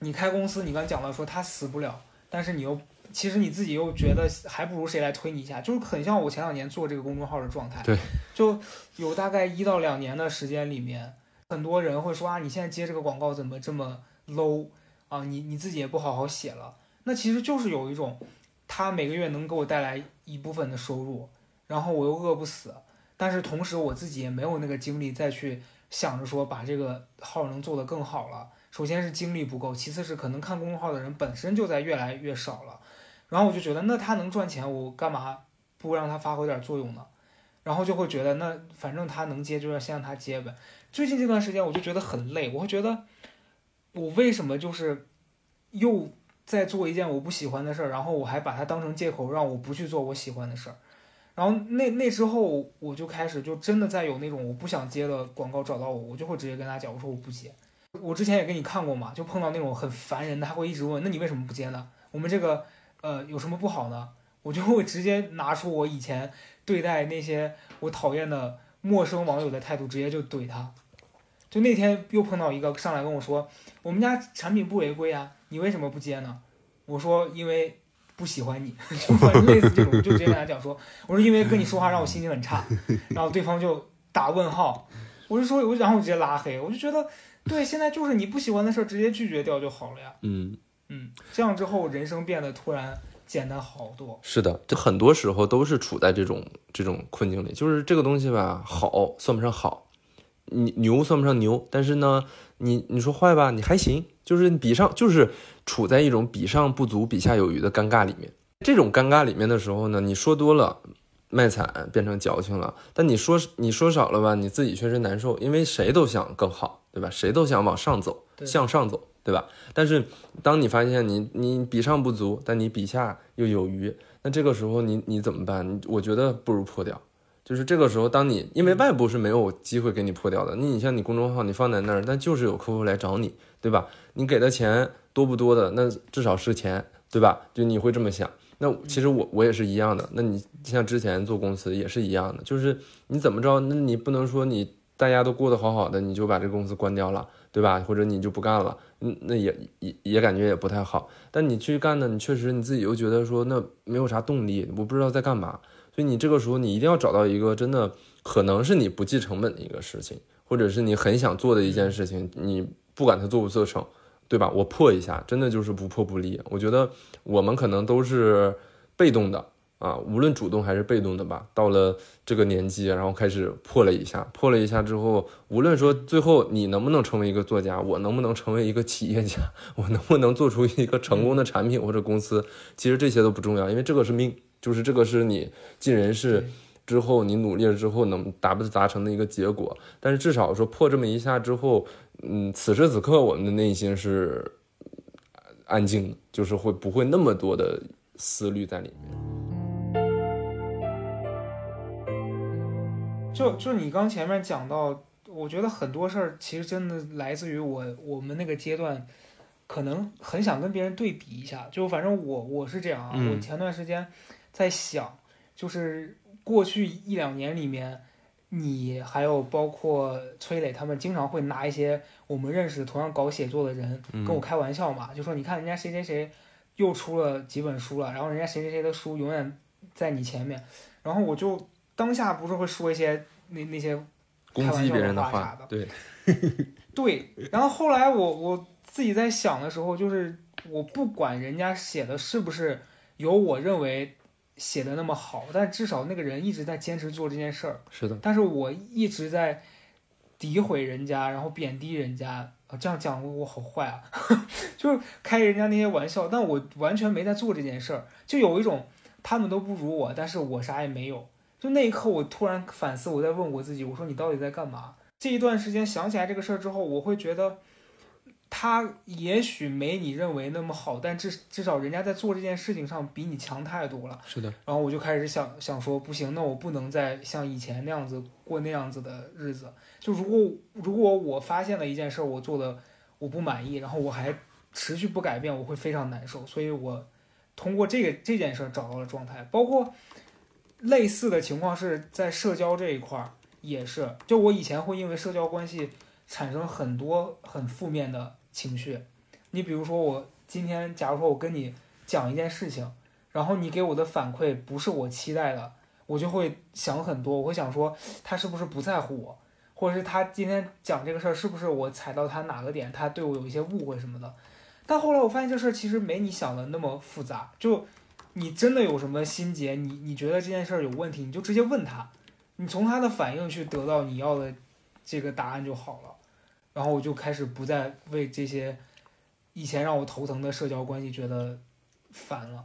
[SPEAKER 1] 你开公司，你刚讲了说他死不了，但是你又其实你自己又觉得还不如谁来推你一下，就是很像我前两年做这个公众号的状态。
[SPEAKER 2] 对，
[SPEAKER 1] 就有大概一到两年的时间里面，很多人会说啊，你现在接这个广告怎么这么 low 啊？你你自己也不好好写了。那其实就是有一种，他每个月能给我带来一部分的收入，然后我又饿不死，但是同时我自己也没有那个精力再去想着说把这个号能做得更好了。首先是精力不够，其次是可能看公众号的人本身就在越来越少了，然后我就觉得那他能赚钱，我干嘛不让他发挥点作用呢？然后就会觉得那反正他能接，就要先让他接呗。最近这段时间我就觉得很累，我会觉得我为什么就是又在做一件我不喜欢的事儿，然后我还把它当成借口让我不去做我喜欢的事儿。然后那那之后我就开始就真的在有那种我不想接的广告找到我，我就会直接跟他讲，我说我不接。我之前也给你看过嘛，就碰到那种很烦人的，他会一直问，那你为什么不接呢？我们这个呃有什么不好呢？我就会直接拿出我以前对待那些我讨厌的陌生网友的态度，直接就怼他。就那天又碰到一个上来跟我说，我们家产品不违规啊，你为什么不接呢？我说因为不喜欢你，就类似这种，就直接跟他讲说，我说因为跟你说话让我心情很差，然后对方就打问号，我就说我然后我直接拉黑，我就觉得。对，现在就是你不喜欢的事儿，直接拒绝掉就好了呀。
[SPEAKER 2] 嗯
[SPEAKER 1] 嗯，这样之后人生变得突然简单好多。
[SPEAKER 2] 是的，就很多时候都是处在这种这种困境里，就是这个东西吧，好算不上好，你牛算不上牛，但是呢，你你说坏吧，你还行，就是比上就是处在一种比上不足、比下有余的尴尬里面。这种尴尬里面的时候呢，你说多了卖惨变成矫情了，但你说你说少了吧，你自己确实难受，因为谁都想更好，对吧？谁都想往上走，向上走，对吧？但是当你发现你你比上不足，但你比下又有余，那这个时候你你怎么办？我觉得不如破掉。就是这个时候，当你因为外部是没有机会给你破掉的，那你像你公众号你放在那儿，但就是有客户来找你，对吧？你给的钱多不多的，那至少是钱，对吧？就你会这么想。那其实我我也是一样的。那你像之前做公司也是一样的，就是你怎么着，那你不能说你大家都过得好好的，你就把这个公司关掉了，对吧？或者你就不干了，嗯，那也也也感觉也不太好。但你去干呢，你确实你自己又觉得说那没有啥动力，我不知道在干嘛。所以你这个时候，你一定要找到一个真的可能是你不计成本的一个事情，或者是你很想做的一件事情。你不管它做不做成，对吧？我破一下，真的就是不破不立。我觉得我们可能都是被动的啊，无论主动还是被动的吧。到了这个年纪，然后开始破了一下，破了一下之后，无论说最后你能不能成为一个作家，我能不能成为一个企业家，我能不能做出一个成功的产品或者公司，其实这些都不重要，因为这个是命。就是这个是你尽人事之后，你努力了之后能达不达成的一个结果。但是至少说破这么一下之后，嗯，此时此刻我们的内心是安静的，就是会不会那么多的思虑在里面。
[SPEAKER 1] 就就你刚前面讲到，我觉得很多事儿其实真的来自于我我们那个阶段，可能很想跟别人对比一下。就反正我我是这样啊，我前段时间。在想，就是过去一两年里面，你还有包括崔磊他们，经常会拿一些我们认识同样搞写作的人跟我开玩笑嘛，就说你看人家谁谁谁又出了几本书了，然后人家谁谁谁的书永远在你前面，然后我就当下不是会说一些那那些
[SPEAKER 2] 攻击别人的
[SPEAKER 1] 话啥的，
[SPEAKER 2] 对
[SPEAKER 1] 对，然后后来我我自己在想的时候，就是我不管人家写的是不是有我认为。写的那么好，但至少那个人一直在坚持做这件事儿。
[SPEAKER 2] 是的。
[SPEAKER 1] 但是我一直在诋毁人家，然后贬低人家啊，这样讲我好坏啊，就是开人家那些玩笑。但我完全没在做这件事儿，就有一种他们都不如我，但是我啥也没有。就那一刻，我突然反思，我在问我自己，我说你到底在干嘛？这一段时间想起来这个事儿之后，我会觉得。他也许没你认为那么好，但至至少人家在做这件事情上比你强太多了。
[SPEAKER 2] 是的。
[SPEAKER 1] 然后我就开始想想说，不行，那我不能再像以前那样子过那样子的日子。就如果如果我发现了一件事，我做的我不满意，然后我还持续不改变，我会非常难受。所以我通过这个这件事找到了状态。包括类似的情况是在社交这一块儿也是，就我以前会因为社交关系。产生很多很负面的情绪，你比如说我今天，假如说我跟你讲一件事情，然后你给我的反馈不是我期待的，我就会想很多，我会想说他是不是不在乎我，或者是他今天讲这个事儿是不是我踩到他哪个点，他对我有一些误会什么的。但后来我发现这事儿其实没你想的那么复杂，就你真的有什么心结，你你觉得这件事儿有问题，你就直接问他，你从他的反应去得到你要的这个答案就好了。然后我就开始不再为这些以前让我头疼的社交关系觉得烦了。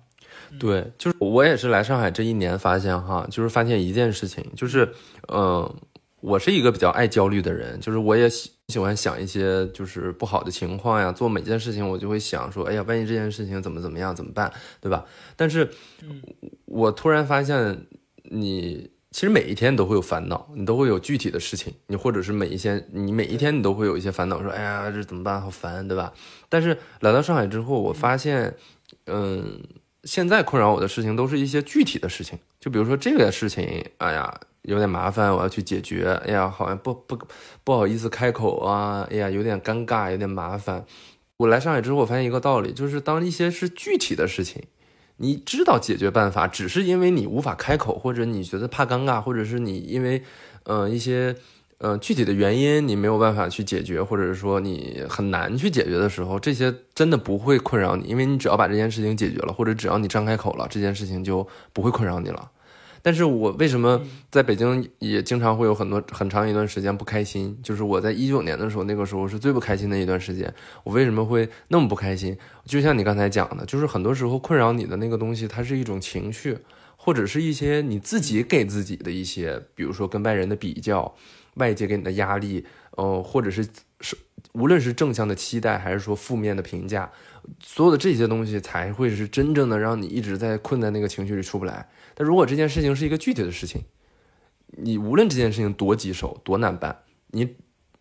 [SPEAKER 2] 对，就是我也是来上海这一年发现哈，就是发现一件事情，就是嗯，我是一个比较爱焦虑的人，就是我也喜喜欢想一些就是不好的情况呀，做每件事情我就会想说，哎呀，万一这件事情怎么怎么样怎么办，对吧？但是我突然发现你。其实每一天都会有烦恼，你都会有具体的事情，你或者是每一天，你每一天你都会有一些烦恼，说哎呀这怎么办，好烦，对吧？但是来到上海之后，我发现，嗯，现在困扰我的事情都是一些具体的事情，就比如说这个事情，哎呀有点麻烦，我要去解决，哎呀好像不不不好意思开口啊，哎呀有点尴尬，有点麻烦。我来上海之后，我发现一个道理，就是当一些是具体的事情。你知道解决办法，只是因为你无法开口，或者你觉得怕尴尬，或者是你因为，呃，一些，呃，具体的原因，你没有办法去解决，或者是说你很难去解决的时候，这些真的不会困扰你，因为你只要把这件事情解决了，或者只要你张开口了，这件事情就不会困扰你了。但是我为什么
[SPEAKER 1] 嗯
[SPEAKER 2] 在北京也经常会有很多很长一段时间不开心？就是我在一九年的时候，那个时候是最不开心的一段时间。我为什么会那么不开心？就像你刚才讲的，就是很多时候困扰你的那个东西，它是一种情绪，或者是一些你自己给自己的一些，比如说跟外人的比较，外界给你的压力，呃，或者是是无论是正向的期待，还是说负面的评价，所有的这些东西才会是真正的让你一直在困在那个情绪里出不来。但如果这件事情是一个具体的事情，你无论这件事情多棘手、多难办，你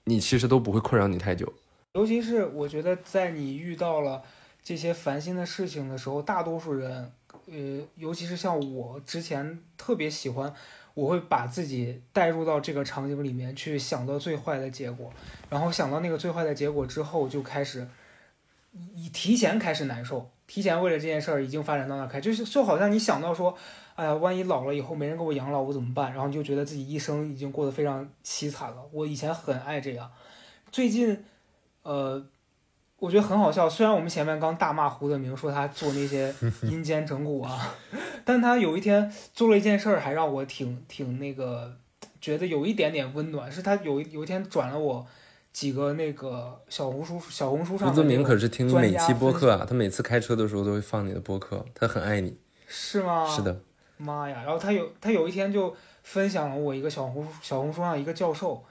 [SPEAKER 2] 你其实都不会困扰你太久。
[SPEAKER 1] 尤其是我觉得，在你遇到了这些烦心的事情的时候，大多数人，呃，尤其是像我之前特别喜欢，我会把自己带入到这个场景里面去，想到最坏的结果，然后想到那个最坏的结果之后，就开始以提前开始难受，提前为了这件事儿已经发展到那开，就是就好像你想到说，哎呀，万一老了以后没人给我养老，我怎么办？然后你就觉得自己一生已经过得非常凄惨了。我以前很爱这样，最近。呃，我觉得很好笑。虽然我们前面刚大骂胡德明，说他做那些 阴间整蛊啊，但他有一天做了一件事儿，还让我挺挺那个，觉得有一点点温暖。是他有有一天转了我几个那个小红书小红书上
[SPEAKER 2] 胡泽明可是听你每期播客啊，他每次开车的时候都会放你的播客，他很爱你。
[SPEAKER 1] 是吗？
[SPEAKER 2] 是的，
[SPEAKER 1] 妈呀！然后他有他有一天就分享了我一个小红书小红书上一个教授，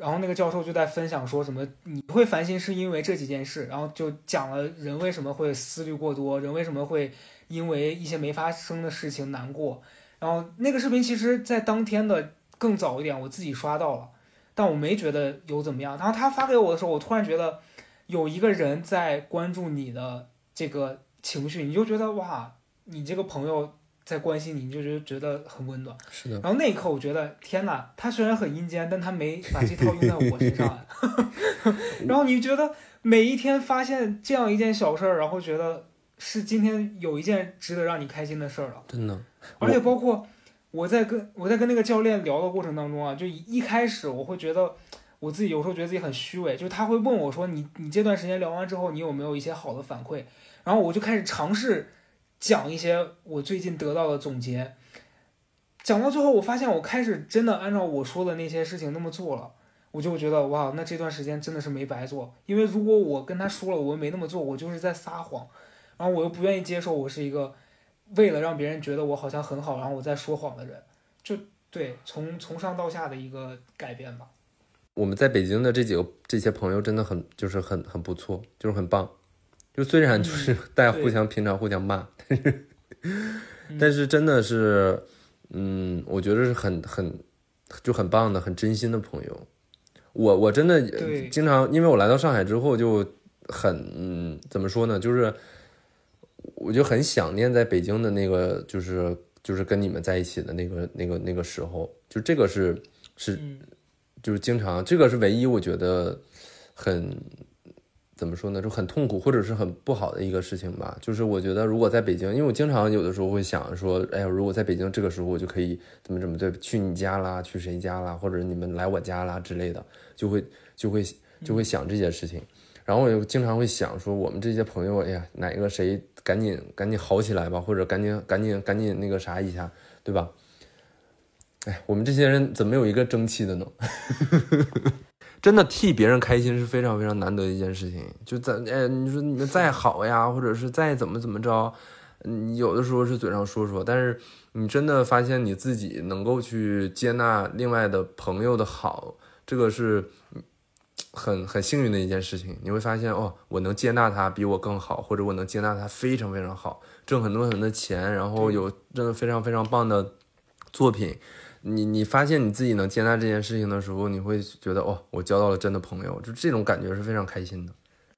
[SPEAKER 1] 然后那个教授就在分享说什么你会烦心是因为这几件事，然后就讲了人为什么会思虑过多，人为什么会因为一些没发生的事情难过。然后那个视频其实在当天的更早一点，我自己刷到了，但我没觉得有怎么样。然后他发给我的时候，我突然觉得有一个人在关注你的这个情绪，你就觉得哇，你这个朋友在关心你，你就觉得觉得很温暖。
[SPEAKER 2] 是的，
[SPEAKER 1] 然后那一刻，我觉得天哪，他虽然很阴间，但他没把这套用在我身上啊。然后你觉得每一天发现这样一件小事儿，然后觉得是今天有一件值得让你开心的事儿了。
[SPEAKER 2] 真的。
[SPEAKER 1] 而且包括我在跟我在跟那个教练聊的过程当中啊，就一一开始我会觉得我自己有时候觉得自己很虚伪，就是他会问我说你你这段时间聊完之后，你有没有一些好的反馈？然后我就开始尝试讲一些我最近得到的总结。讲到最后，我发现我开始真的按照我说的那些事情那么做了，我就觉得哇，那这段时间真的是没白做。因为如果我跟他说了我没那么做，我就是在撒谎，然后我又不愿意接受我是一个为了让别人觉得我好像很好，然后我在说谎的人，就对，从从上到下的一个改变吧。
[SPEAKER 2] 我们在北京的这几个这些朋友真的很就是很很不错，就是很棒。就虽然就是大家互相平常互相骂，但是真的是，嗯，我觉得是很很就很棒的、很真心的朋友。我我真的经常，因为我来到上海之后就很嗯，怎么说呢，就是我就很想念在北京的那个，就是就是跟你们在一起的那个那个那个时候，就这个是是
[SPEAKER 1] 嗯。
[SPEAKER 2] 就是经常，这个是唯一我觉得很怎么说呢，就很痛苦或者是很不好的一个事情吧。就是我觉得如果在北京，因为我经常有的时候会想说，哎呀，如果在北京这个时候，我就可以怎么怎么对，去你家啦，去谁家啦，或者你们来我家啦之类的，就会就会就会想这些事情。然后我又经常会想说，我们这些朋友，哎呀，哪个谁赶紧赶紧好起来吧，或者赶紧赶紧赶紧那个啥一下，对吧？哎，我们这些人怎么有一个争气的呢？真的替别人开心是非常非常难得的一件事情。就咱哎，你说你们再好呀，或者是再怎么怎么着，你有的时候是嘴上说说，但是你真的发现你自己能够去接纳另外的朋友的好，这个是很很幸运的一件事情。你会发现哦，我能接纳他比我更好，或者我能接纳他非常非常好，挣很多很多的钱，然后有真的非常非常棒的作品。你你发现你自己能接纳这件事情的时候，你会觉得哦，我交到了真的朋友，就这种感觉是非常开心的。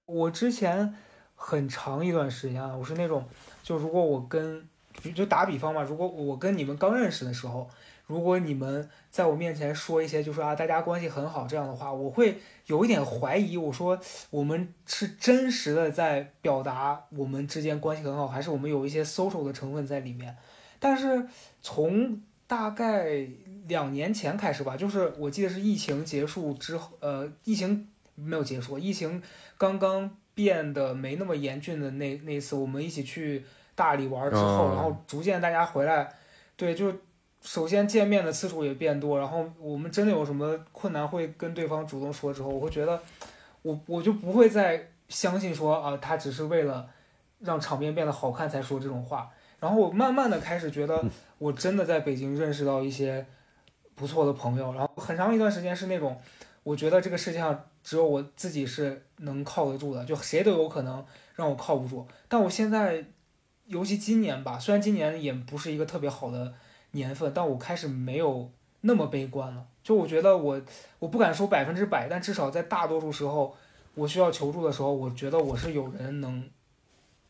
[SPEAKER 1] 我之前很长一段时间啊，我是那种，就如果我跟，就打比方嘛，如果我跟你们刚认识的时候，如果你们在我面前说一些就说啊大家关系很好这样的话，我会有一点怀疑，我说我们是真实的在表达我们之间关系很好，还是我们有一些 social 的成分在里面？但是从大概两年前开始吧，就是我记得是疫情结束之后，呃，疫情没有结束，疫情刚刚变得没那么严峻的那那一次，我们一起去大理玩之后，
[SPEAKER 2] 哦
[SPEAKER 1] 然后逐渐大家回来，对，就首先见面的次数也变多，然后我们真的有什么困难会跟对方主动说之后，我会觉得我我就不会再相信说啊，他只是为了让场面变得好看才说这种话。然后我慢慢的开始觉得，我真的在北京认识到一些不错的朋友，然后很长一段时间是那种，我觉得这个世界上只有我自己是能靠得住的，就谁都有可能让我靠不住。但我现在，尤其今年吧，虽然今年也不是一个特别好的年份，但我开始没有那么悲观了。就我觉得我，我不敢说百分之百，但至少在大多数时候，我需要求助的时候，我觉得我是有人能。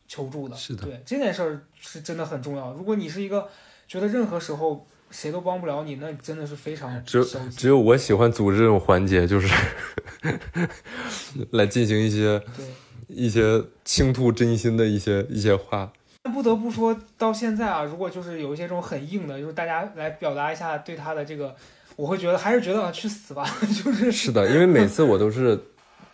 [SPEAKER 1] 求助的，
[SPEAKER 2] 是的，
[SPEAKER 1] 对这件事儿是真的很重要。如果你是一个觉得任何时候谁都帮不了你，那真的是非常
[SPEAKER 2] 只有只有我喜欢组织这种环节，就是 来进行一些
[SPEAKER 1] 对
[SPEAKER 2] 一些倾吐真心的一些一些话。
[SPEAKER 1] 但不得不说到现在啊，如果就是有一些这种很硬的，就是大家来表达一下对他的这个，我会觉得还是觉得去死吧，就是
[SPEAKER 2] 是的，因为每次我都是。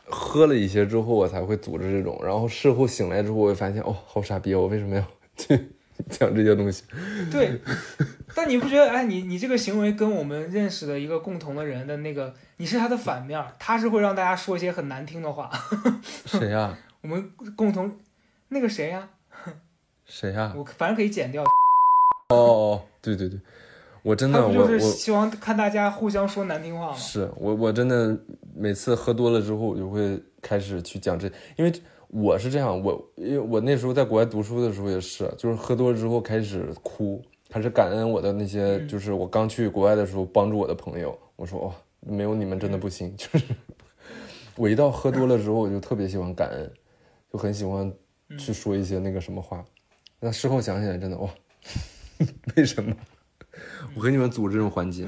[SPEAKER 2] 喝了一些之后，我才会组织这种。然后事后醒来之后，我会发现，哦，好傻逼，我为什么要去 讲这些东西？
[SPEAKER 1] 对，但你不觉得，哎，你你这个行为跟我们认识的一个共同的人的那个，你是他的反面，他是会让大家说一些很难听的话。
[SPEAKER 2] 谁呀？
[SPEAKER 1] 我们共同那个谁呀？
[SPEAKER 2] 谁呀？
[SPEAKER 1] 我反正可以剪掉。
[SPEAKER 2] 哦哦，对对对。我真的，我
[SPEAKER 1] 就是希望看大家互相说难听话吗？
[SPEAKER 2] 是我，我真的每次喝多了之后，我就会开始去讲这，因为我是这样，我因为我那时候在国外读书的时候也是，就是喝多了之后开始哭，开始感恩我的那些，就是我刚去国外的时候帮助我的朋友，我说哇，没有你们真的不行，就是我一到喝多了之后，我就特别喜欢感恩，就很喜欢去说一些那个什么话，那事后想起来真的哇，为什么？我给你们组织这种环节，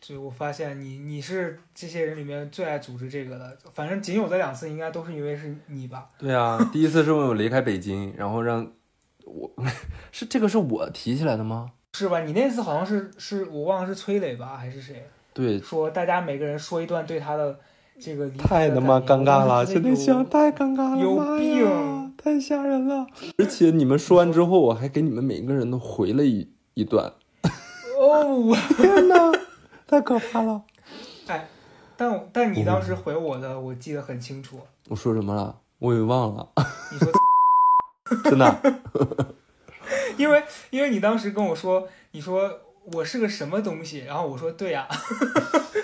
[SPEAKER 1] 就我发现你你是这些人里面最爱组织这个的，反正仅有的两次应该都是因为是你吧？
[SPEAKER 2] 对啊，第一次是我离开北京，然后让我 是这个是我提起来的吗？
[SPEAKER 1] 是吧？你那次好像是是我忘了是崔磊吧还是谁？
[SPEAKER 2] 对，
[SPEAKER 1] 说大家每个人说一段对他的这个
[SPEAKER 2] 太他妈尴尬了，现在想太尴尬了，
[SPEAKER 1] 有病，
[SPEAKER 2] 太吓人了。而且你们说完之后，我还给你们每个人都回了一。一段，
[SPEAKER 1] 哦，
[SPEAKER 2] 天哪，太可怕了！
[SPEAKER 1] 哎，但但你当时回我的，我记得很清楚。
[SPEAKER 2] 我说什么了？我也忘了。
[SPEAKER 1] 你说
[SPEAKER 2] 真的？
[SPEAKER 1] 因为因为你当时跟我说，你说我是个什么东西，然后我说对呀。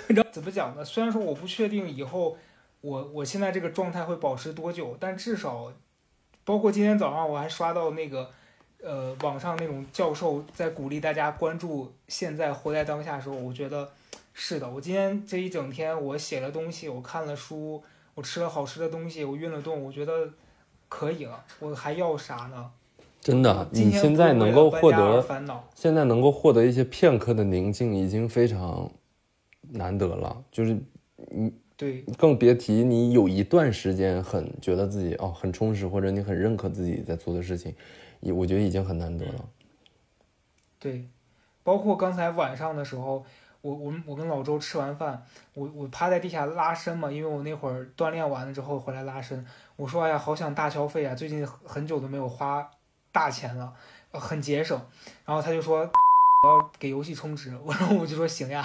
[SPEAKER 1] 你知道怎么讲呢？虽然说我不确定以后我我现在这个状态会保持多久，但至少，包括今天早上我还刷到那个。呃，网上那种教授在鼓励大家关注现在，活在当下的时候，我觉得是的。我今天这一整天，我写了东西，我看了书，我吃了好吃的东西，我运了动，我觉得可以了。我还要啥呢？
[SPEAKER 2] 真的，你现在能够获得，现在能够获得一些片刻的宁静，已经非常难得了。就是你
[SPEAKER 1] 对，
[SPEAKER 2] 更别提你有一段时间很觉得自己哦很充实，或者你很认可自己在做的事情。也我觉得已经很难得了，
[SPEAKER 1] 对，包括刚才晚上的时候，我我我跟老周吃完饭，我我趴在地下拉伸嘛，因为我那会儿锻炼完了之后回来拉伸，我说哎呀，好想大消费啊，最近很久都没有花大钱了，很节省，然后他就说我要给游戏充值，我说我就说行呀，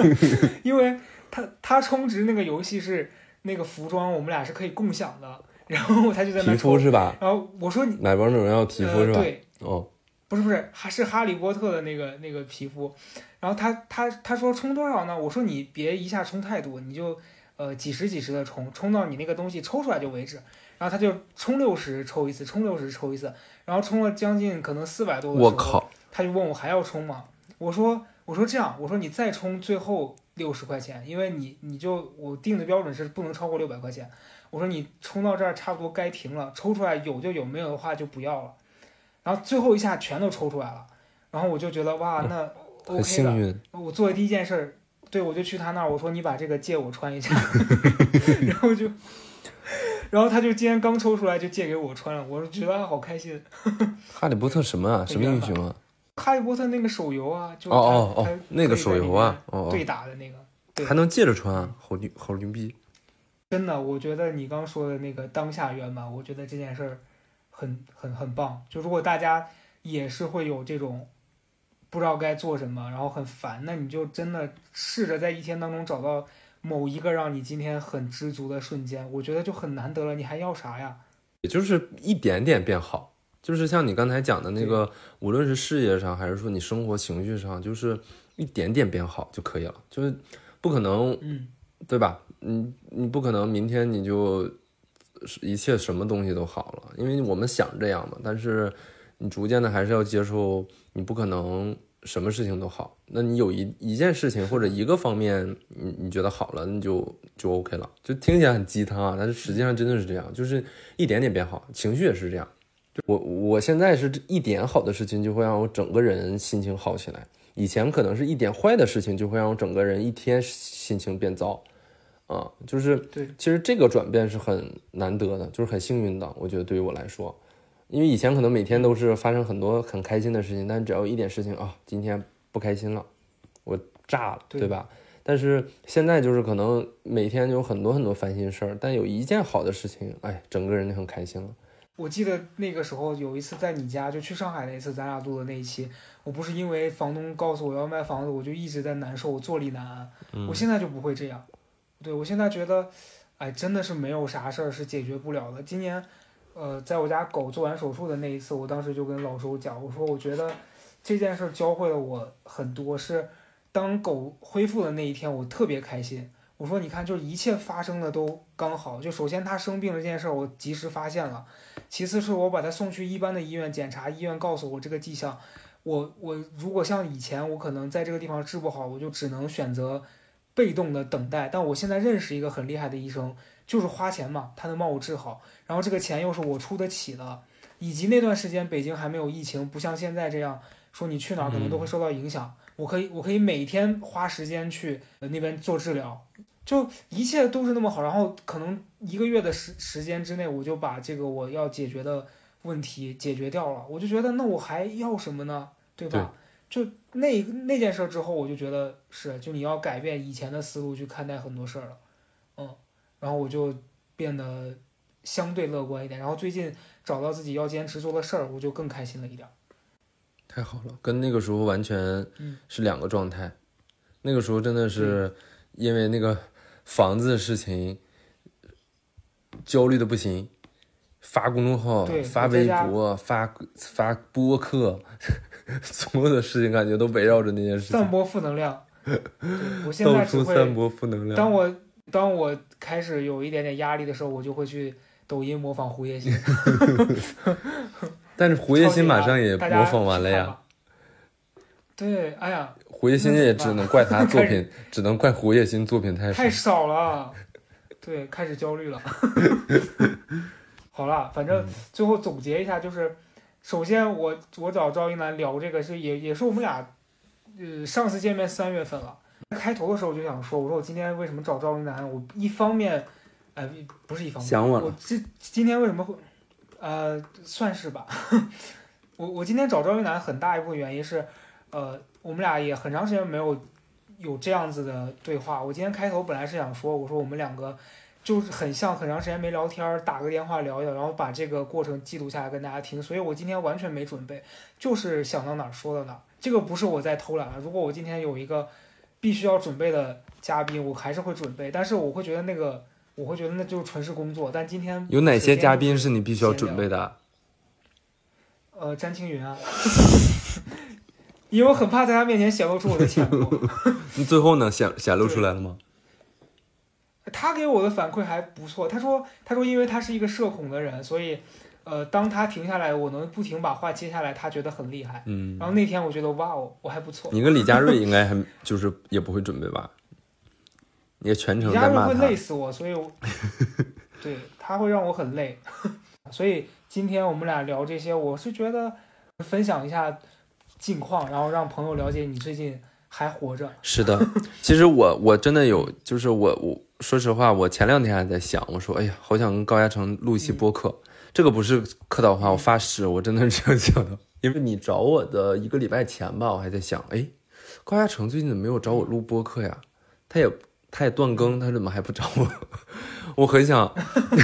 [SPEAKER 1] 因为他他充值那个游戏是那个服装，我们俩是可以共享的。然后他就在那
[SPEAKER 2] 皮肤是吧？
[SPEAKER 1] 然后我说你
[SPEAKER 2] 买王者荣耀皮肤是吧？
[SPEAKER 1] 对，
[SPEAKER 2] 哦，
[SPEAKER 1] 不是不是，还是哈利波特的那个那个皮肤。然后他他他说充多少呢？我说你别一下充太多，你就呃几十几十的充，充到你那个东西抽出来就为止。然后他就充六十抽一次，充六十抽一次，然后充了将近可能四百多的
[SPEAKER 2] 时候，
[SPEAKER 1] 他就问我还要充吗？我说我说这样，我说你再充最后六十块钱，因为你你就我定的标准是不能超过六百块钱。我说你冲到这儿差不多该停了，抽出来有就有，没有的话就不要了。然后最后一下全都抽出来了，然后我就觉得哇，那 OK
[SPEAKER 2] 的。
[SPEAKER 1] 我做的第一件事，对我就去他那儿，我说你把这个借我穿一下，然后就，然后他就今天刚抽出来就借给我穿了，我就觉得好开心。
[SPEAKER 2] 哈利波特什么啊？什么英雄啊？
[SPEAKER 1] 哈利波特那个手游啊，就
[SPEAKER 2] 哦哦哦，那个手游啊，
[SPEAKER 1] 对打的那个，
[SPEAKER 2] 还能借着穿啊，好牛好牛逼。
[SPEAKER 1] 真的，我觉得你刚说的那个当下圆满，我觉得这件事儿很很很棒。就如果大家也是会有这种不不知道该做什么，然后很烦，那你就真的试着在一天当中找到某一个让你今天很知足的瞬间，我觉得就很难得了，你还要啥呀？
[SPEAKER 2] 也就是一点点变好，就是像你刚才讲的那个，无论是事业上还是说你生活情绪上，就是一点点变好就可以了，就是不可能，
[SPEAKER 1] 嗯，
[SPEAKER 2] 对吧？你你不可能明天你就一切什么东西都好了，因为我们想这样嘛，但是你逐渐的还是要接受，你不可能什么事情都好。那你有一一件事情或者一个方面，你你觉得好了，你就就 OK 了，就听起来很鸡汤啊，但是实际上真的是这样，就是一点点变好，情绪也是这样。我我现在是一点好的事情就会让我整个人心情好起来，以前可能是一点坏的事情就会让我整个人一天心情变糟。啊，就是
[SPEAKER 1] 对，
[SPEAKER 2] 其实这个转变是很难得的，就是很幸运的。我觉得对于我来说，因为以前可能每天都是发生很多很开心的事情，但只要一点事情啊，今天不开心了，我炸了，对吧？但是现在就是可能每天有很多很多烦心事儿，但有一件好的事情，哎，整个人就很开心了。
[SPEAKER 1] 我记得那个时候有一次在你家，就去上海那次，咱俩录的那一期，我不是因为房东告诉我要卖房子，我就一直在难受，我坐立难安。我现在就不会这样。对我现在觉得，哎，真的是没有啥事儿是解决不了的。今年，呃，在我家狗做完手术的那一次，我当时就跟老周讲，我说我觉得这件事儿教会了我很多。是当狗恢复的那一天，我特别开心。我说你看，就是一切发生的都刚好。就首先它生病了这件事儿，我及时发现了；其次是我把它送去一般的医院检查，医院告诉我这个迹象。我我如果像以前，我可能在这个地方治不好，我就只能选择。被动的等待，但我现在认识一个很厉害的医生，就是花钱嘛，他能帮我治好，然后这个钱又是我出得起的，以及那段时间北京还没有疫情，不像现在这样说你去哪儿可能都会受到影响，我可以我可以每天花时间去那边做治疗，就一切都是那么好，然后可能一个月的时时间之内，我就把这个我要解决的问题解决掉了，我就觉得那我还要什么呢？对吧？就那那件事之后，我就觉得是，就你要改变以前的思路去看待很多事儿了，嗯，然后我就变得相对乐观一点。然后最近找到自己要坚持做的事儿，我就更开心了一点。
[SPEAKER 2] 太好了，跟那个时候完全是两个状态。那个时候真的是因为那个房子的事情焦虑的不行，发公众号、发微博、发发播客。所有的事情感觉都围绕着那件事，
[SPEAKER 1] 散播负能量。我现在只会
[SPEAKER 2] 散播负能量。
[SPEAKER 1] 当我当我开始有一点点压力的时候，我就会去抖音模仿胡彦鑫。
[SPEAKER 2] 但是胡彦鑫马上也模仿完了呀。
[SPEAKER 1] 对，哎呀，
[SPEAKER 2] 胡彦鑫也只能怪他作品，只能怪胡彦鑫作品太
[SPEAKER 1] 少。太少了。对，开始焦虑了。好了，反正最后总结一下就是。首先，我我找赵一楠聊这个是也也是我们俩，呃，上次见面三月份了。开头的时候就想说，我说我今天为什么找赵一楠？我一方面，哎，不是一方面，
[SPEAKER 2] 想我
[SPEAKER 1] 了。我今今天为什么会，呃，算是吧。我我今天找赵一楠很大一部分原因是，呃，我们俩也很长时间没有有这样子的对话。我今天开头本来是想说，我说我们两个。就是很像很长时间没聊天，打个电话聊一聊，然后把这个过程记录下来跟大家听。所以我今天完全没准备，就是想到哪儿说到哪儿。这个不是我在偷懒啊。如果我今天有一个必须要准备的嘉宾，我还是会准备。但是我会觉得那个，我会觉得那就是纯是工作。但今天
[SPEAKER 2] 有哪些嘉宾是你必须要准备的？
[SPEAKER 1] 呃，詹青云啊，因为我很怕在他面前显露出我的浅薄。
[SPEAKER 2] 你最后呢？显显露出来了吗？
[SPEAKER 1] 他给我的反馈还不错，他说，他说，因为他是一个社恐的人，所以，呃，当他停下来，我能不停把话接下来，他觉得很厉害。
[SPEAKER 2] 嗯。
[SPEAKER 1] 然后那天我觉得，哇哦，我还不错。
[SPEAKER 2] 你跟李佳瑞应该还就是也不会准备吧？你全程
[SPEAKER 1] 李佳瑞会累死我，所以我，对他会让我很累。所以今天我们俩聊这些，我是觉得分享一下近况，然后让朋友了解你最近还活着。
[SPEAKER 2] 是的，其实我我真的有，就是我我。说实话，我前两天还在想，我说，哎呀，好想跟高嘉诚录一期播客。这个不是客套话，我发誓，我真的是这样想的。因为你找我的一个礼拜前吧，我还在想，哎，高嘉诚最近怎么没有找我录播客呀？他也他也断更，他怎么还不找我？我很想，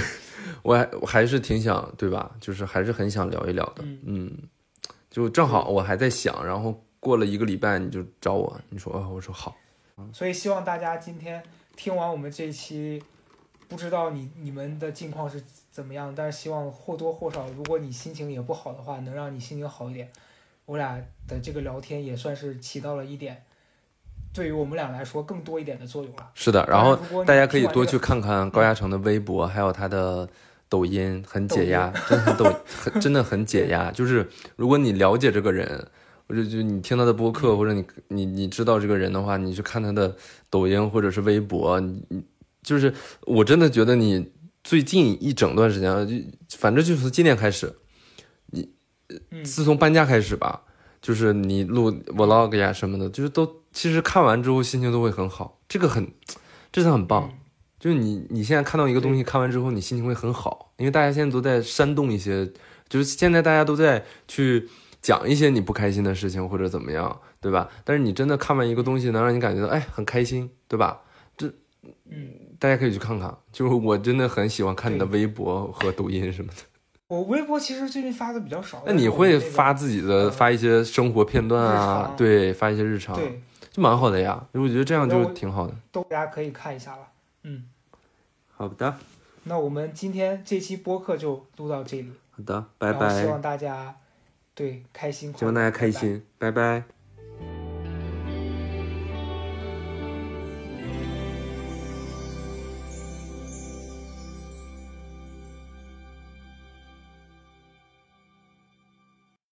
[SPEAKER 2] 我还我还是挺想，对吧？就是还是很想聊一聊的。嗯，就正好我还在想，然后过了一个礼拜你就找我，你说哦，我说好，
[SPEAKER 1] 所以希望大家今天听完我们这一期，不知道你你们的近况是怎么样，但是希望或多或少，如果你心情也不好的话，能让你心情好一点。我俩的这个聊天也算是起到了一点，对于我们俩来说更多一点的作用了。
[SPEAKER 2] 是的，然后大家可以多去看看高亚成的微博，还有他的抖音，很解压，真的很抖，很真的很解压。就是如果你了解这个人，或者就你听他的播客，或者你你你知道这个人的话，你去看他的抖音或者是微博，你你就是我真的觉得你最近一整段时间，就反正就是从今年开始，
[SPEAKER 1] 你，
[SPEAKER 2] 自从搬家开始吧，就是你录 vlog 呀什么的，就是都其实看完之后心情都会很好，这个很，这的很棒。
[SPEAKER 1] 嗯。
[SPEAKER 2] 就是你你现在看到一个东西，看完之后你心情会很好，因为大家现在都在煽动一些，就是现在大家都在去讲一些你不开心的事情或者怎么样，对吧？但是你真的看完一个东西，能让你感觉到哎很开心，对吧？
[SPEAKER 1] 这嗯，
[SPEAKER 2] 大家可以去看看，就是我真的很喜欢看你的微博和抖音什么的。
[SPEAKER 1] 我微博其实最近发的比较少。
[SPEAKER 2] 那你会发自己的
[SPEAKER 1] 呃
[SPEAKER 2] 发一些生活片段啊？对，发一些日常，
[SPEAKER 1] 对，
[SPEAKER 2] 就蛮好的呀。我觉得这样就挺好的。
[SPEAKER 1] 都大家可以看一下了。嗯，
[SPEAKER 2] 好的，
[SPEAKER 1] 那我们今天这期播客就录到这里，
[SPEAKER 2] 好的，拜
[SPEAKER 1] 然后希，望大家对开心，
[SPEAKER 2] 希望大家开心，拜拜。